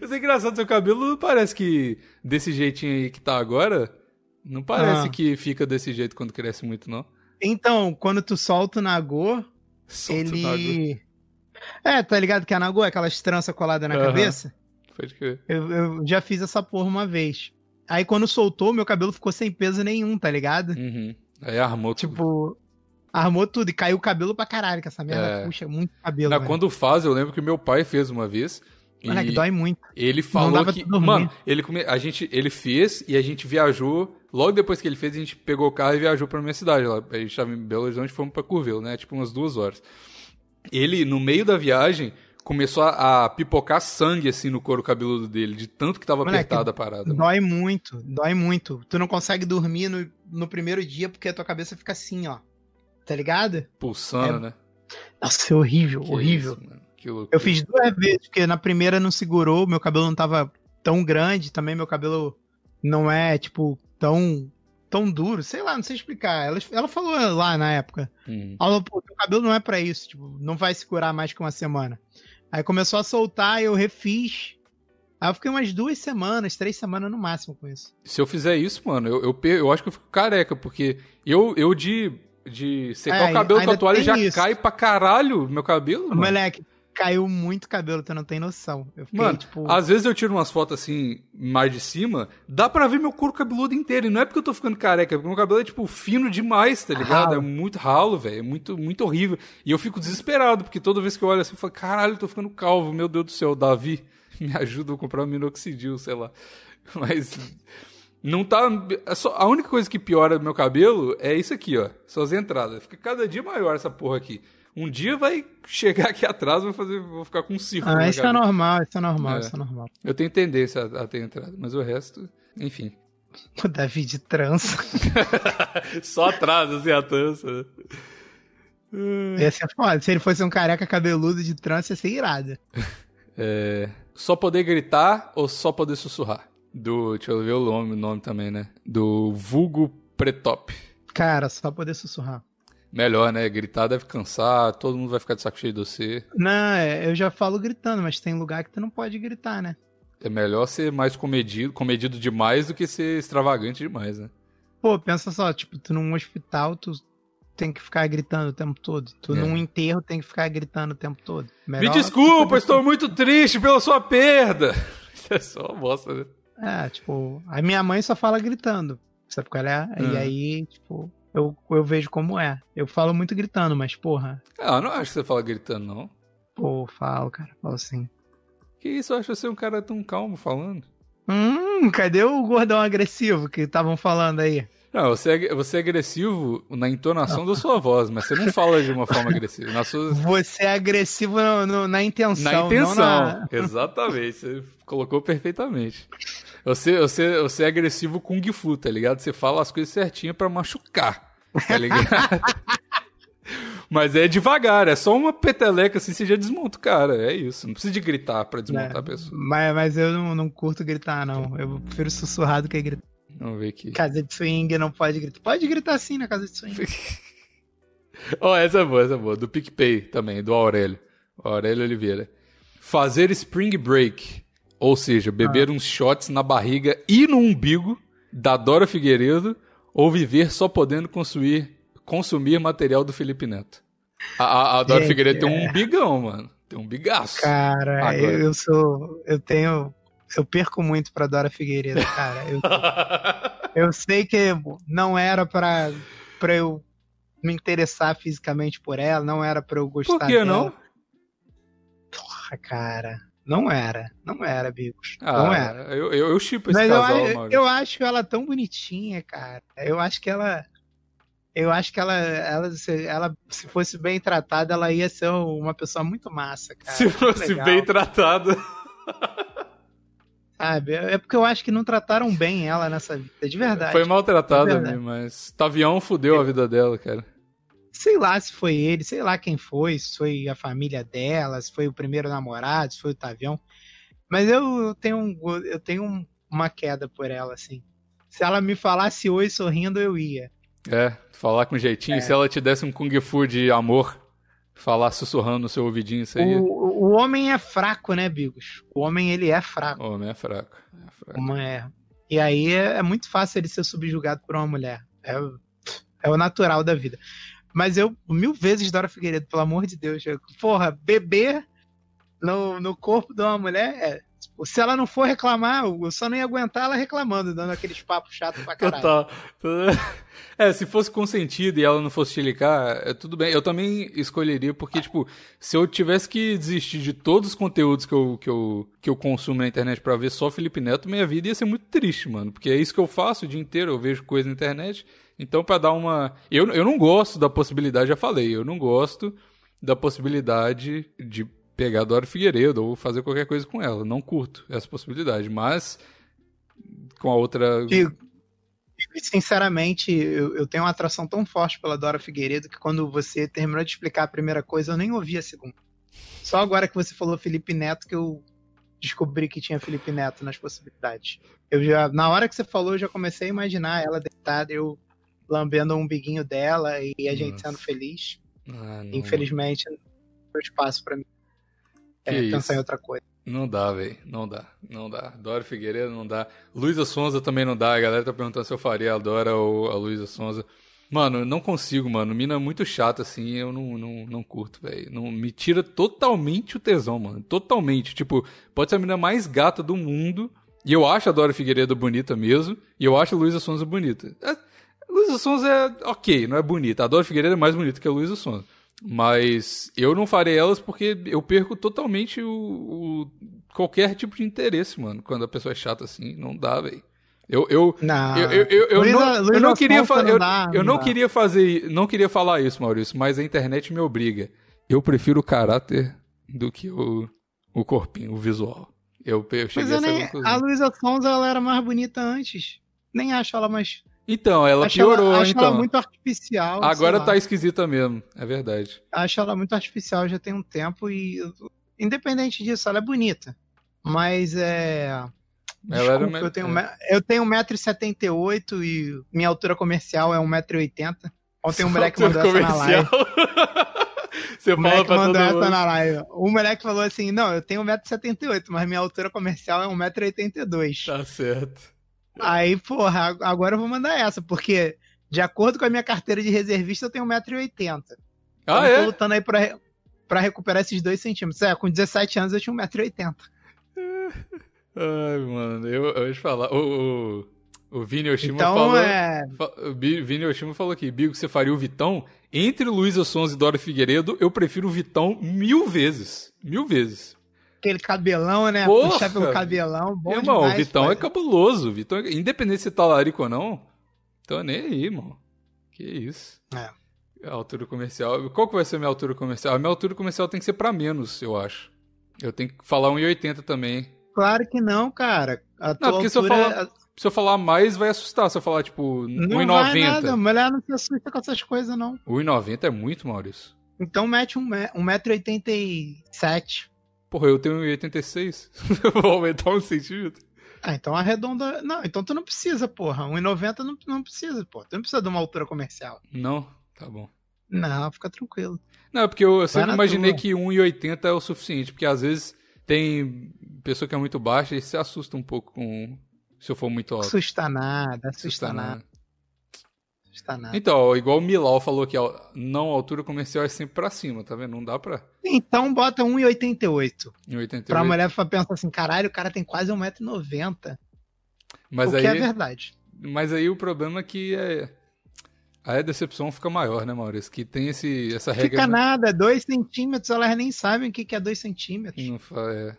Mas é engraçado, seu cabelo não parece que desse jeitinho aí que tá agora, não parece ah. que fica desse jeito quando cresce muito, não. Então, quando tu solta o Nagô, solta ele... O É, tá ligado que a Nagô é aquelas tranças coladas na cabeça? Pode crer. Eu, eu, já fiz essa porra uma vez. Aí quando soltou, meu cabelo ficou sem peso nenhum, tá ligado? Uhum. Aí armou Tipo, Armou tudo e caiu o cabelo pra caralho, que essa merda É. puxa muito cabelo. Velho. quando faz, eu lembro que meu pai fez uma vez. Olha, e que dói muito. Ele falou que. Mano, ele, come... a gente... ele fez e a gente viajou. Logo depois que ele fez, a gente pegou o carro e viajou pra minha cidade. Lá. A gente tava em Belo Horizonte e fomos pra Curvelo, né? Tipo umas duas horas. Ele, no meio da viagem, começou a, a pipocar sangue assim no couro cabeludo dele, de tanto que tava Moleque, apertada a parada. mano. Dói muito, dói muito. Tu não consegue dormir no, no primeiro dia porque a tua cabeça fica assim, ó. Tá ligado? Pulsando, É né? Nossa, é horrível, Que horrível. isso, mano. Que loucura. Eu fiz duas vezes, porque na primeira não segurou, meu cabelo não tava tão grande, também meu cabelo não é, tipo, tão tão duro, sei lá, não sei explicar. Ela, ela falou lá na época. Hum. Ela falou, pô, teu cabelo não é pra isso, tipo, não vai segurar mais que uma semana. Aí começou a soltar, eu refiz. Aí eu fiquei umas duas semanas, três semanas no máximo com isso. Se eu fizer isso, mano, eu, eu, eu acho que eu fico careca, porque eu, eu de, de secar É, o cabelo com a toalha já isso. cai pra caralho meu cabelo. mano. Moleque, caiu muito cabelo, tu não tem noção. Eu fiquei, Mano, tipo. às vezes eu tiro umas fotos assim, mais de cima, dá pra ver meu couro cabeludo inteiro. E não é porque eu tô ficando careca, é porque meu cabelo é, tipo, fino demais, tá ligado? Ralo. É muito ralo, velho. É muito, muito horrível. E eu fico desesperado, porque toda vez que eu olho assim, eu falo, caralho, eu tô ficando calvo, meu Deus do céu, Davi, me ajuda a comprar um minoxidil, sei lá. Mas. Não tá. é a única coisa que piora meu cabelo é isso aqui, ó. São as entradas. Fica cada dia maior essa porra aqui. Um dia vai chegar aqui atrás, vai fazer, vou ficar com um círculo. Ah, isso é normal, isso é normal, É. isso é normal. Eu tenho tendência a, a ter entrada, mas o resto, enfim. O Davi de trança. Só atrás, assim, a tança. Ia ser foda. Se ele fosse um careca cabeludo de trança, ia ser irado. É, só poder gritar ou só poder sussurrar? Do, deixa eu ver o nome, o nome também, né? Do vulgo pretop. Cara, só poder sussurrar. Melhor, né? Gritar deve cansar, todo mundo vai ficar de saco cheio de você. Não, é, eu já falo gritando, mas tem lugar que tu não pode gritar, né? É melhor ser mais comedido, comedido demais do que ser extravagante demais, né? Pô, pensa só, tipo, tu num hospital, tu tem que ficar gritando o tempo todo. Tu É. num enterro tem que ficar gritando o tempo todo. Me Melhor desculpa, tu- estou muito triste pela sua perda. Isso é só uma bosta, né? É, tipo, a minha mãe só fala gritando. Sabe qual é? E Ah. aí, tipo, eu, eu vejo como é. Eu falo muito gritando, mas, porra, Ah, eu não acho que você fala gritando, não. pô, falo, cara, falo assim. Que isso, eu acho você um cara tão calmo falando. Hum, cadê o gordão agressivo que estavam falando aí? Não, você é, você é agressivo na entonação da sua voz, mas você não fala de uma forma agressiva. Na, sua, Você é agressivo no- no- na intenção. na intenção. Na... Exatamente, você colocou perfeitamente. Você, você, você é agressivo com Kung Fu, tá ligado? Você fala as coisas certinhas pra machucar, tá ligado? Mas é devagar, é só uma peteleca assim, você já desmonta o cara. É isso. Não precisa de gritar pra desmontar É, a pessoa. Mas, mas eu não, não curto gritar, não. Eu prefiro sussurrar do que gritar. Vamos ver aqui. Casa de swing não pode gritar. Pode gritar sim na casa de swing. Ó, essa é boa, essa é boa. Do PicPay também, do Aurélio. Aurélio Oliveira. Fazer spring break. Ou seja, beber uns shots na barriga e no umbigo da Dora Figueiredo ou viver só podendo consumir, consumir material do Felipe Neto. A, a- a Dora Gente, Figueiredo tem um bigão, mano. Tem um bigaço. Cara, Agora. eu sou. Eu tenho. Eu perco muito pra Dora Figueiredo, cara. Eu, eu sei que não era pra, pra eu me interessar fisicamente por ela, não era pra eu gostar Por que dela. não? Porra, cara. Não era. Não era, Bigos. Ah, não era. eu, eu, eu chipo esse Mas eu, casal, Maurício. eu acho ela tão bonitinha, cara. Eu acho que ela. Eu acho que ela, ela, se, ela, se fosse bem tratada, ela ia ser uma pessoa muito massa, cara. Se fosse bem tratado. Sabe? É porque eu acho que não trataram bem ela nessa vida, de verdade. Foi maltratada É verdade. mas Tavião fudeu a vida dela, cara. Sei lá se foi ele, sei lá quem foi, se foi a família dela, se foi o primeiro namorado, se foi o Tavião. Mas eu, tenho, um, eu tenho um- uma queda por ela, assim. Se ela me falasse oi sorrindo, eu ia. É, falar com jeitinho. É. Se ela te desse um Kung Fu de amor, falar sussurrando no seu ouvidinho, isso aí. O, o homem é fraco, né, Bigos? O homem, ele é fraco. O homem é fraco. É fraco. Uma é. E aí é, é muito fácil ele ser subjugado por uma mulher. É, o- é o natural da vida. Mas eu, mil vezes, Dora Figueiredo, pelo amor de Deus. eu- porra, beber no, no corpo de uma mulher é se ela não for reclamar, eu só não ia aguentar ela reclamando, dando aqueles papos chatos pra caralho. Total. É, se fosse consentido e ela não fosse chilicar, é tudo bem. Eu também escolheria, porque, tipo, se eu tivesse que desistir de todos os conteúdos que eu, que eu, que eu consumo na internet para ver só Felipe Neto, minha vida ia ser muito triste, mano. Porque é isso que eu faço o dia inteiro, eu vejo coisa na internet. Então, para dar uma. Eu, eu não gosto da possibilidade, já falei, eu não gosto da possibilidade de pegar a Dora Figueiredo ou fazer qualquer coisa com ela. Não curto essa possibilidade, mas com a outra. Digo, sinceramente, eu, eu, tenho uma atração tão forte pela Dora Figueiredo que quando você terminou de explicar a primeira coisa, eu nem ouvi a segunda. Só agora que você falou Felipe Neto que eu descobri que tinha Felipe Neto nas possibilidades. Eu já, na hora que você falou, eu já comecei a imaginar ela deitada, eu lambendo o umbiguinho dela e a gente Nossa. sendo feliz. Ah, Infelizmente, não tem espaço para mim é, pensar em outra coisa. Não dá, velho. Não dá. Não dá. Dora Figueiredo não dá. Luísa Sonza também não dá. A galera tá perguntando se eu faria a Dora ou a Luísa Sonza. Mano, não consigo, mano. Mina é muito chata, assim. Eu não, não, não curto, velho. Não, me tira totalmente o tesão, mano. Totalmente. Tipo, pode ser a mina mais gata do mundo. E eu acho a Dora Figueiredo bonita mesmo. E eu acho a Luísa Sonza bonita. É, Luísa Sonza é ok, não é bonita. A Dora Figueiredo é mais bonita que a Luísa Sonza. Mas eu não farei elas porque eu perco totalmente o, o, qualquer tipo de interesse, mano. Quando a pessoa é chata assim, não dá, velho. Eu, eu, não. eu, eu, eu, eu, não, eu não queria fazer. Eu, dá, eu não, não queria fazer. Não queria falar isso, Maurício, mas a internet me obriga. Eu prefiro o caráter do que o, o corpinho, o visual. Eu, eu cheguei mas a nem, A Luísa Sonza ela era mais bonita antes. Nem acho ela mais então, ela acho piorou, ela, acho então. ela muito artificial. Agora tá esquisita mesmo, é verdade. Acho ela muito artificial já tem um tempo e independente disso, ela é bonita. Mas é ela Desculpa, era... eu tenho é. eu tenho 1,78m e minha altura comercial é 1,80m. Ontem um moleque mandou comercial. essa na live. Você o fala pra mandou essa na live. O moleque falou assim: "Não, eu tenho 1,78m, mas minha altura comercial é 1,82m". Tá certo. Aí, porra, agora eu vou mandar essa, porque de acordo com a minha carteira de reservista, eu tenho 1,80m. Ah, então, é? tô lutando aí pra, pra recuperar esses 2 centímetros. É, com 17 anos eu tinha 1,80m. Ai, mano, eu, eu ia falar. O, o, o Vini Oshima então, falou. É... O Vini Oshima falou aqui, Bigo, você faria o Vitão? Entre Luísa Sons e Dora Figueiredo, eu prefiro o Vitão mil vezes. Mil vezes aquele cabelão, né? Porra! Puxar pelo cabelão. Bom irmão, demais, o Vitão é cabuloso. Vitão, é- independente se tá larico ou não, tô nem aí, irmão. Que isso. É. A altura comercial. Qual que vai ser a minha altura comercial? A minha altura comercial tem que ser pra menos, eu acho. Eu tenho que falar 1,80 também. Claro que não, cara. A não, porque se eu, falar, se eu falar mais, vai assustar. Se eu falar, tipo, 1,90. Não, mulher não se assusta com essas coisas, não. 1,90 é muito, Maurício. Então mete 1,87m. Porra, eu tenho 1,86. Vou aumentar um centímetro. Ah, então arredonda. Não, então tu não precisa, porra. 1,90 não, não precisa, porra. Tu não precisa de uma altura comercial. Não? Tá bom. Não, fica tranquilo. Não, é porque eu, eu sempre imaginei tua. que 1,80 é o suficiente, porque às vezes tem pessoa que é muito baixa e se assusta um pouco com se eu for muito alto. Assusta nada, assusta, assusta nada. nada está nada. Então, igual o Milau falou que não a altura comercial é sempre pra cima, tá vendo? Não dá pra. Então bota 1,88. 1,88. Pra mulher pensar assim, caralho, o cara tem quase 1,90m. Mas o aí, que é verdade. Mas aí o problema é que é. Aí a decepção fica maior, né, Maurício? Que tem esse, essa regra. Fica nada, 2 centímetros, elas nem sabem o que é 2 centímetros. Não é.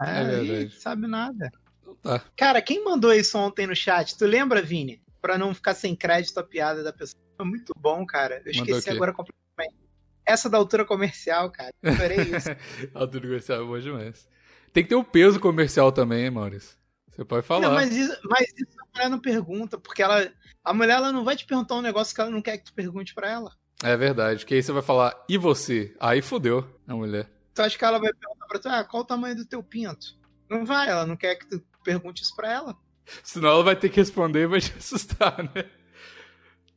É, é verdade. sabe nada. Então tá. Cara, quem mandou isso ontem no chat? Tu lembra, Vini? Para não ficar sem crédito a piada da pessoa. Foi muito bom, cara. Eu esqueci agora completamente. Essa da altura comercial, cara. Adorei isso. altura comercial é boa demais. Tem que ter o peso comercial também, hein, Maurício? Você pode falar. Não, mas, isso, mas isso a mulher não pergunta, porque ela, a mulher ela não vai te perguntar um negócio que ela não quer que tu pergunte para ela. É verdade, que aí você vai falar, e você? Aí fodeu a mulher. Tu acha que ela vai perguntar pra tu, ah, qual o tamanho do teu pinto? Não vai, ela não quer que tu pergunte isso pra ela. Senão ela vai ter que responder e vai te assustar, né?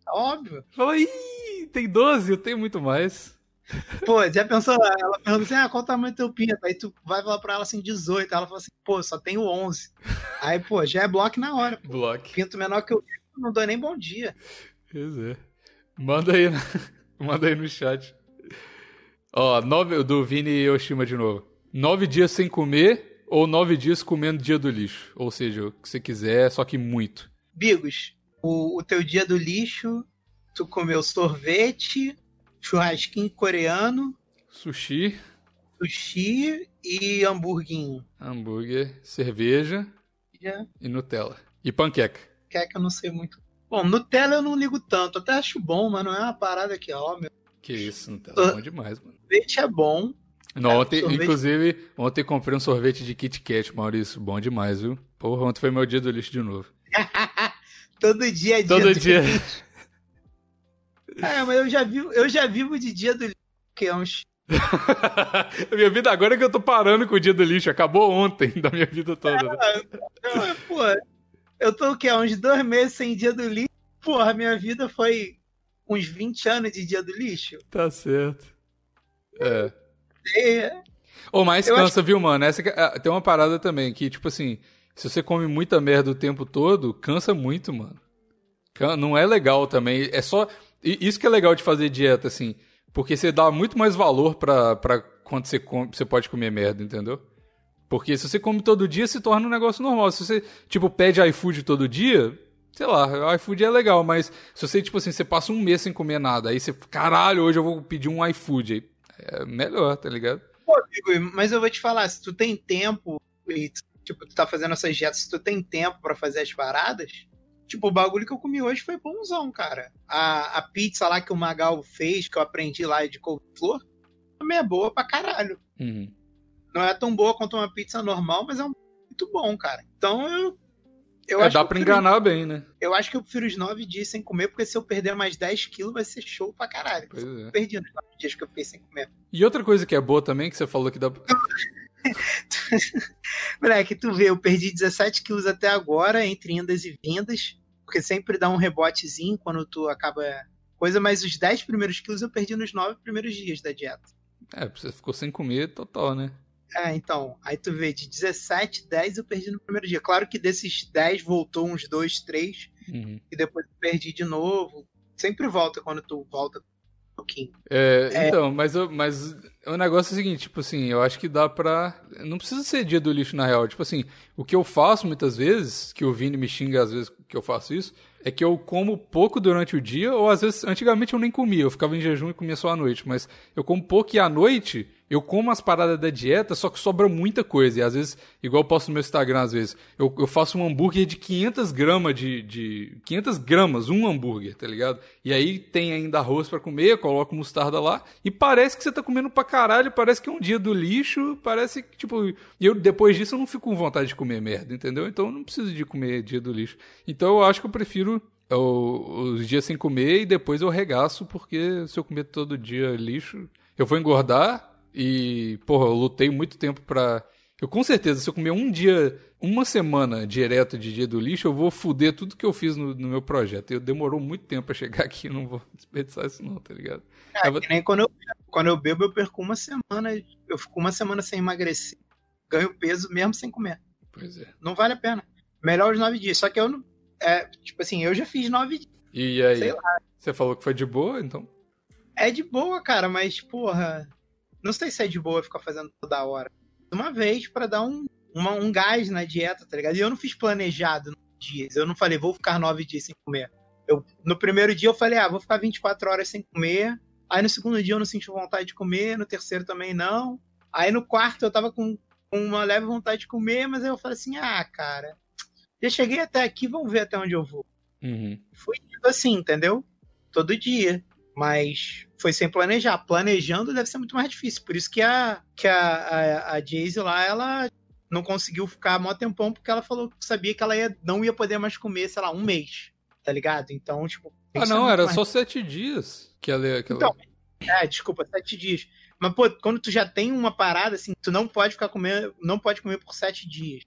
Óbvio. Fala, ih, tem 12, eu tenho muito mais. Pô, já pensou? Ela pergunta assim: ah, qual o tamanho do teu pinto? Aí tu vai falar pra ela assim: 18. Ela fala assim: pô, só tenho 11. Aí, pô, já é bloco na hora. Pô. Bloco. Pinto menor que eu não dou nem bom dia. Pois é. Manda aí, manda aí no chat. Ó, nove, do Vini Yoshima de novo. Nove dias sem comer ou nove dias comendo dia do lixo? Ou seja, o que você quiser, só que muito. Bigos, o, o teu dia do lixo, tu comeu sorvete, churrasquinho coreano, Sushi, sushi e hamburguinho. hambúrguer, cerveja Já e Nutella. E panqueca. que eu não sei muito. Bom, Nutella eu não ligo tanto, até acho bom, mas não é uma parada que, ó, meu Que isso, Nutella é bom demais, mano. sorvete é bom. Não, Cara, ontem, sorvete- inclusive, ontem comprei um sorvete de Kit Kat, Maurício. Bom demais, viu? Porra, ontem foi meu dia do lixo de novo. Todo dia é dia Todo do dia. lixo. É, mas eu já vivo, eu já vivo de dia do lixo, que é uns minha vida agora é que eu tô parando com o dia do lixo. Acabou ontem da minha vida toda. né? Eu, pô, eu tô o quê? Uns dois meses sem dia do lixo. Porra, minha vida foi uns 20 anos de dia do lixo. Tá certo. É. É, Ou mais Eu cansa, viu, mano? Essa ah, tem uma parada também que, tipo assim, se você come muita merda o tempo todo, cansa muito, mano. Não é legal também. É só. Isso que é legal de fazer dieta, assim. Porque você dá muito mais valor pra, pra quando você, come, você pode comer merda, entendeu? Porque se você come todo dia, se torna um negócio normal. Se você, tipo, pede iFood todo dia, sei lá, iFood é legal, mas se você, tipo assim, você passa um mês sem comer nada, aí você, caralho, hoje eu vou pedir um iFood, aí é melhor, tá ligado? pô, amigo, mas eu vou te falar, se tu tem tempo e tipo, tu tá fazendo essas dietas, se tu tem tempo pra fazer as paradas, tipo, o bagulho que eu comi hoje foi bonzão, cara. A, a pizza lá que o Magal fez, que eu aprendi lá de couve-flor, também é boa pra caralho. Uhum. Não é tão boa quanto uma pizza normal, mas é um- muito bom, cara. Então eu. Eu É, dá pra enganar bem, né? Eu acho que eu prefiro os nove dias sem comer, porque se eu perder mais 10 quilos vai ser show pra caralho. Pois é. Eu perdi nos nove dias que eu fiquei sem comer. E outra coisa que é boa também, que você falou que dá. Moleque, tu vê, eu perdi 17 quilos até agora, entre indas e vindas, porque sempre dá um rebotezinho quando tu acaba coisa, mas os 10 primeiros quilos eu perdi nos 9 primeiros dias da dieta. É, você ficou sem comer total, né? É, então, aí tu vê, de 17, 10 eu perdi no primeiro dia. Claro que desses 10 voltou uns 2, 3, Uhum. e depois eu perdi de novo. Sempre volta quando tu volta um pouquinho. É, É. Então, mas, eu- mas o negócio é o seguinte, tipo assim, eu acho que dá pra. Não precisa ser dia do lixo, na real. Tipo assim, o que eu faço muitas vezes, que o Vini me xinga às vezes que eu faço isso, é que eu como pouco durante o dia, ou às vezes, antigamente eu nem comia, eu ficava em jejum e comia só à noite, mas eu como pouco e à noite eu como as paradas da dieta, só que sobra muita coisa. E às vezes, igual eu posto no meu Instagram, às vezes, eu, eu faço um hambúrguer de 500 gramas de, de. 500 gramas, um hambúrguer, tá ligado? E aí tem ainda arroz pra comer, eu coloco mostarda lá, e parece que você tá comendo pra caralho, parece que é um dia do lixo, parece que, tipo. Eu, depois disso, eu não fico com vontade de comer merda, entendeu? Então eu não preciso de comer dia do lixo. Então eu acho que eu prefiro. o- os dias sem comer e depois eu regaço, porque se eu comer todo dia lixo, eu vou engordar e, porra, eu lutei muito tempo pra. Eu com certeza, se eu comer um dia, uma semana direto de dia do lixo, eu vou foder tudo que eu fiz no, no meu projeto. Eu demorou muito tempo pra chegar aqui, não vou desperdiçar isso, não, tá ligado? É, Eu vou- que nem quando eu, quando eu bebo, eu perco uma semana. Eu fico uma semana sem emagrecer. Ganho peso mesmo sem comer. Pois é. Não vale a pena. Melhor os nove dias. Só que eu não. É, tipo assim, eu já fiz nove dias. E aí, Sei você falou que foi de boa, então. É de boa, cara, mas, porra. Não sei se é de boa ficar fazendo toda hora. Uma vez pra dar um, uma- um gás na dieta, tá ligado? E eu não fiz planejado dias. Eu não falei, vou ficar nove dias sem comer. Eu, no primeiro dia eu falei, ah, vou ficar 24 horas sem comer. Aí no segundo dia eu não senti vontade de comer, no terceiro também não. Aí no quarto eu tava com, com uma leve vontade de comer, mas aí eu falei assim, ah, cara, já cheguei até aqui, vamos ver até onde eu vou. Uhum. Fui indo assim, entendeu? Todo dia. Mas foi sem planejar. Planejando deve ser muito mais difícil. Por isso que a, que a, a, a Jayce lá, ela não conseguiu ficar mó tempão, porque ela falou que sabia que ela ia, não ia poder mais comer, sei lá, um mês. Tá ligado? Então, tipo. Ah, não, era mais só sete dias que ela. Que ela... Então, É, desculpa, sete dias. Mas, pô, quando tu já tem uma parada, assim, tu não pode ficar comendo, não pode comer por sete dias.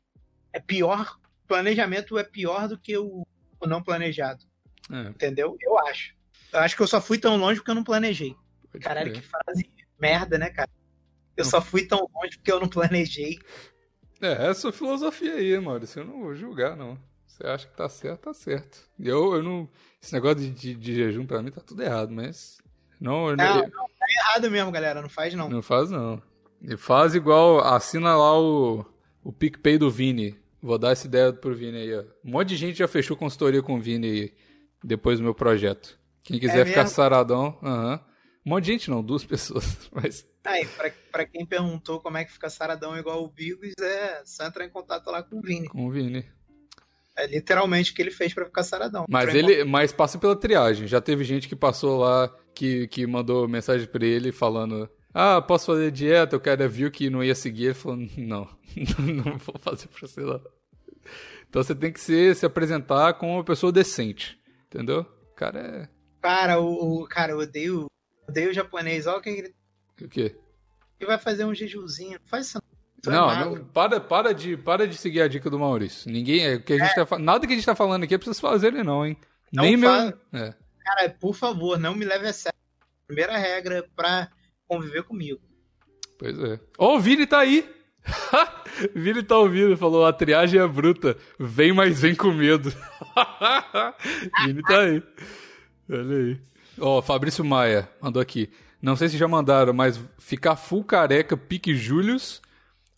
É pior, planejamento é pior do que o, o não planejado. É, Entendeu? Eu acho. Eu acho que eu só fui tão longe porque eu não planejei. pode Caralho, crer. que frase merda, né, cara? Eu Não. só fui tão longe porque eu não planejei. É, essa filosofia aí, Maurício. Eu não vou julgar, não. Você acha que tá certo, tá certo. E Eu, eu não. Esse negócio de, de, de jejum pra mim tá tudo errado, mas. Não, eu Não, não, não, tá errado mesmo, galera. Não faz, não. não faz, não. E faz igual. Assina lá o. O PicPay do Vini. Vou dar essa ideia pro Vini aí, ó. Um monte de gente já fechou consultoria com o Vini aí, depois do meu projeto. Quem quiser É ficar mesmo? saradão, aham. Um monte de gente não, duas pessoas. Mas Aí, pra, pra quem perguntou como é que fica saradão igual o Bigos, é só entrar em contato lá com o Vini. com o Vini. É literalmente o que ele fez pra ficar saradão. Mas ele, mas passa pela triagem. Já teve gente que passou lá, que, que mandou mensagem pra ele falando: Ah, posso fazer dieta? O cara viu que não ia seguir. Ele falou: Não, não vou fazer pra você não. Então você tem que se, se apresentar como uma pessoa decente. Entendeu? O cara é. Cara, o, o- cara, eu odeio, odeio o japonês. Olha o que ele, O quê? ele vai fazer um jejuzinho. Faz isso. Tu é Não, não para, para, de, para de seguir a dica do Maurício. Ninguém. É, que a gente tá, fa- nada que a gente tá falando aqui é pra vocês fazerem, não, hein? Não Nem meu. fa- É. Cara, por favor, não me leve a sério. Primeira regra pra conviver comigo. Pois é. Ó, o Vini tá aí! Vini tá ouvindo, falou, a triagem é bruta. Vem, mas vem com medo. Vini tá aí. Olha aí. Ó, Fabrício Maia mandou aqui. Não sei se já mandaram, mas ficar full careca, pique Július,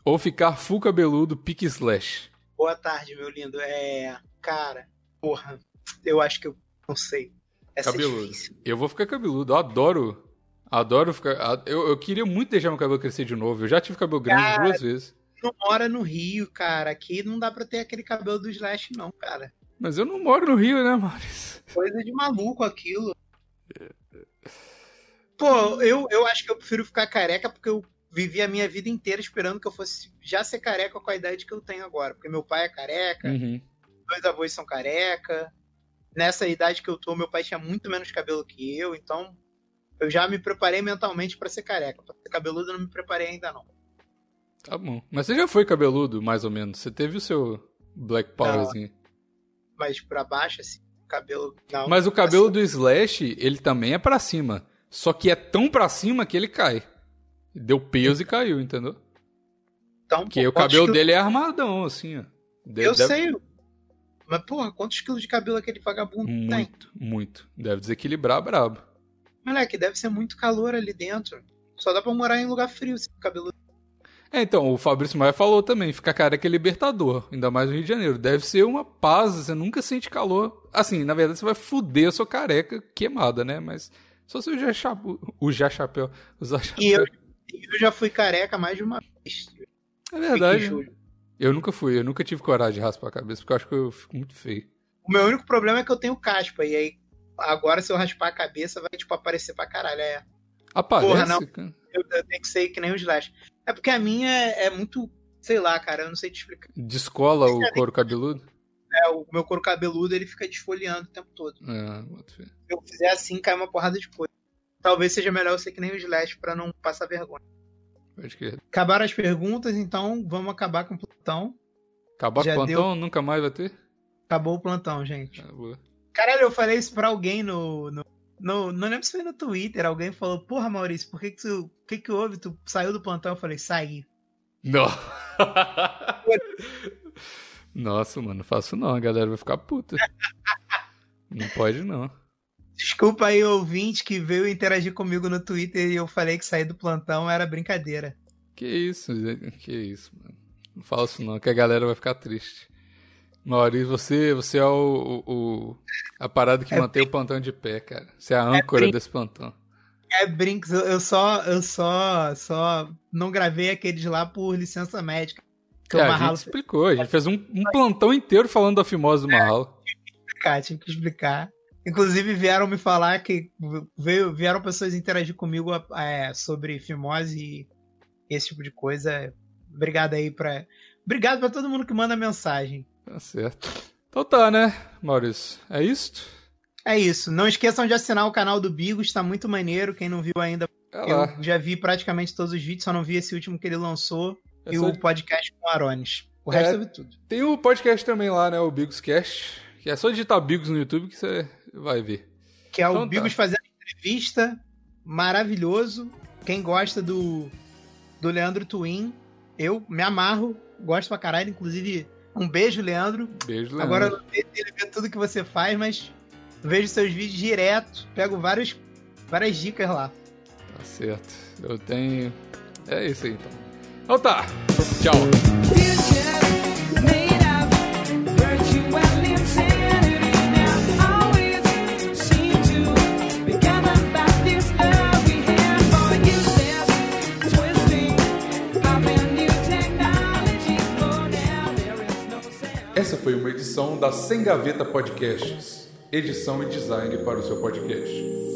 ou ficar full cabeludo, pique Slash. Boa tarde, meu lindo. É. Cara, porra. Eu acho que eu não sei. Essa é Cabeludo. difícil. Eu vou ficar cabeludo, eu adoro. Adoro ficar. Eu, eu queria muito deixar meu cabelo crescer de novo. Eu já tive cabelo grande Cara. duas vezes. Não mora no Rio, cara. Aqui não dá pra ter aquele cabelo do Slash, não, cara. Mas eu não moro no Rio, né, Maurício? Coisa de maluco aquilo. Pô, eu, eu acho que eu prefiro ficar careca porque eu vivi a minha vida inteira esperando que eu fosse já ser careca com a idade que eu tenho agora. Porque meu pai é careca, Uhum. dois avós são careca. Nessa idade que eu tô, meu pai tinha muito menos cabelo que eu, então eu já me preparei mentalmente pra ser careca. Pra ser cabeludo eu não me preparei ainda não. Tá bom. Mas você já foi cabeludo, mais ou menos. Você teve o seu Black Powerzinho. Mas pra baixo, assim, cabelo. Não. Mas o cabelo do Slash, ele também é pra cima. Só que é tão pra cima que ele cai. Deu peso e caiu, entendeu? Então, Porque pô, o cabelo quilos- dele é armadão, assim, ó. Eu deve- sei. Mas, porra, quantos quilos de cabelo aquele vagabundo tem? Muito, muito. Deve desequilibrar brabo. Moleque, deve ser muito calor ali dentro. Só dá pra morar em lugar frio se o cabelo. É, então, o Fabrício Maia falou também, ficar careca é libertador, ainda mais no Rio de Janeiro. Deve ser uma paz, você nunca sente calor. Assim, na verdade, você vai fuder a sua careca queimada, né? Mas só se usar chapéu, usar chapéu, usar chapéu. E eu, eu já fui careca mais de uma vez. É verdade. Eu nunca fui, eu nunca tive coragem de raspar a cabeça, porque eu acho que eu fico muito feio. O meu único problema é que eu tenho caspa. E aí, agora se eu raspar a cabeça, vai, tipo, aparecer pra caralho. É, Aparece, Porra, não. eu, eu tenho que ser que nem o Slash. É porque a minha é, é muito. Sei lá, cara, eu não sei te explicar. Descola o couro cabeludo? É, o meu couro cabeludo ele fica desfolhando o tempo todo. É. Se eu fizer assim, cai uma porrada de coisa. Talvez seja melhor eu ser que nem o Slash pra não passar vergonha. pode crer. Acabaram as perguntas, então vamos acabar com o plantão. Acabar com o plantão, nunca mais vai ter? Acabou o plantão, gente. Ah, boa. Caralho, eu falei isso pra alguém no. no, no- não lembro se foi no Twitter. Alguém falou: Porra, Maurício, por que que tu. O que que houve? Tu saiu do plantão? Eu falei: Saí. Não. Nossa, mano, não faço não, a galera vai ficar puta. Não pode não. Desculpa aí, ouvinte, que veio interagir comigo no Twitter e eu falei que saí do plantão era brincadeira. Que isso, que isso, mano. Não fala isso não, que a galera vai ficar triste. Maurício, você, você é o, o- a parada que É mantém o plantão de pé, cara. Você é a âncora brin- desse plantão. É brinks, eu, só. Eu só. Só não gravei aqueles lá por licença médica. Que É, a gente explicou, a gente fez um, um plantão inteiro falando da fimose do Marralo. explicar, tive que explicar. Inclusive vieram me falar que veio, vieram pessoas interagir comigo é, sobre fimose e esse tipo de coisa. Obrigado aí pra. Obrigado pra todo mundo que manda mensagem. Tá certo. Então tá, né, Maurício? É isto? É isso. Não esqueçam de assinar o canal do Bigos, tá muito maneiro. Quem não viu ainda, É eu já vi praticamente todos os vídeos, só não vi esse último que ele lançou É e o podcast com o Arones. O É. resto eu vi tudo. Tem o podcast também lá, né? O Bigos Cast. Que é só digitar Bigos no YouTube que você vai ver. Que é o Então tá. Bigos fazendo entrevista. Maravilhoso. Quem gosta do, do Leandro Twin, eu me amarro. Gosto pra caralho. Inclusive, um beijo, Leandro. Beijo, Leandro. Agora eu não sei se ele vê tudo que você faz, mas vejo seus vídeos direto. Pego vários, várias dicas lá. Tá certo. Eu tenho. É isso aí então. Então tá. Tchau. Essa foi uma edição da Sem Gaveta Podcasts. Edição e design para o seu podcast.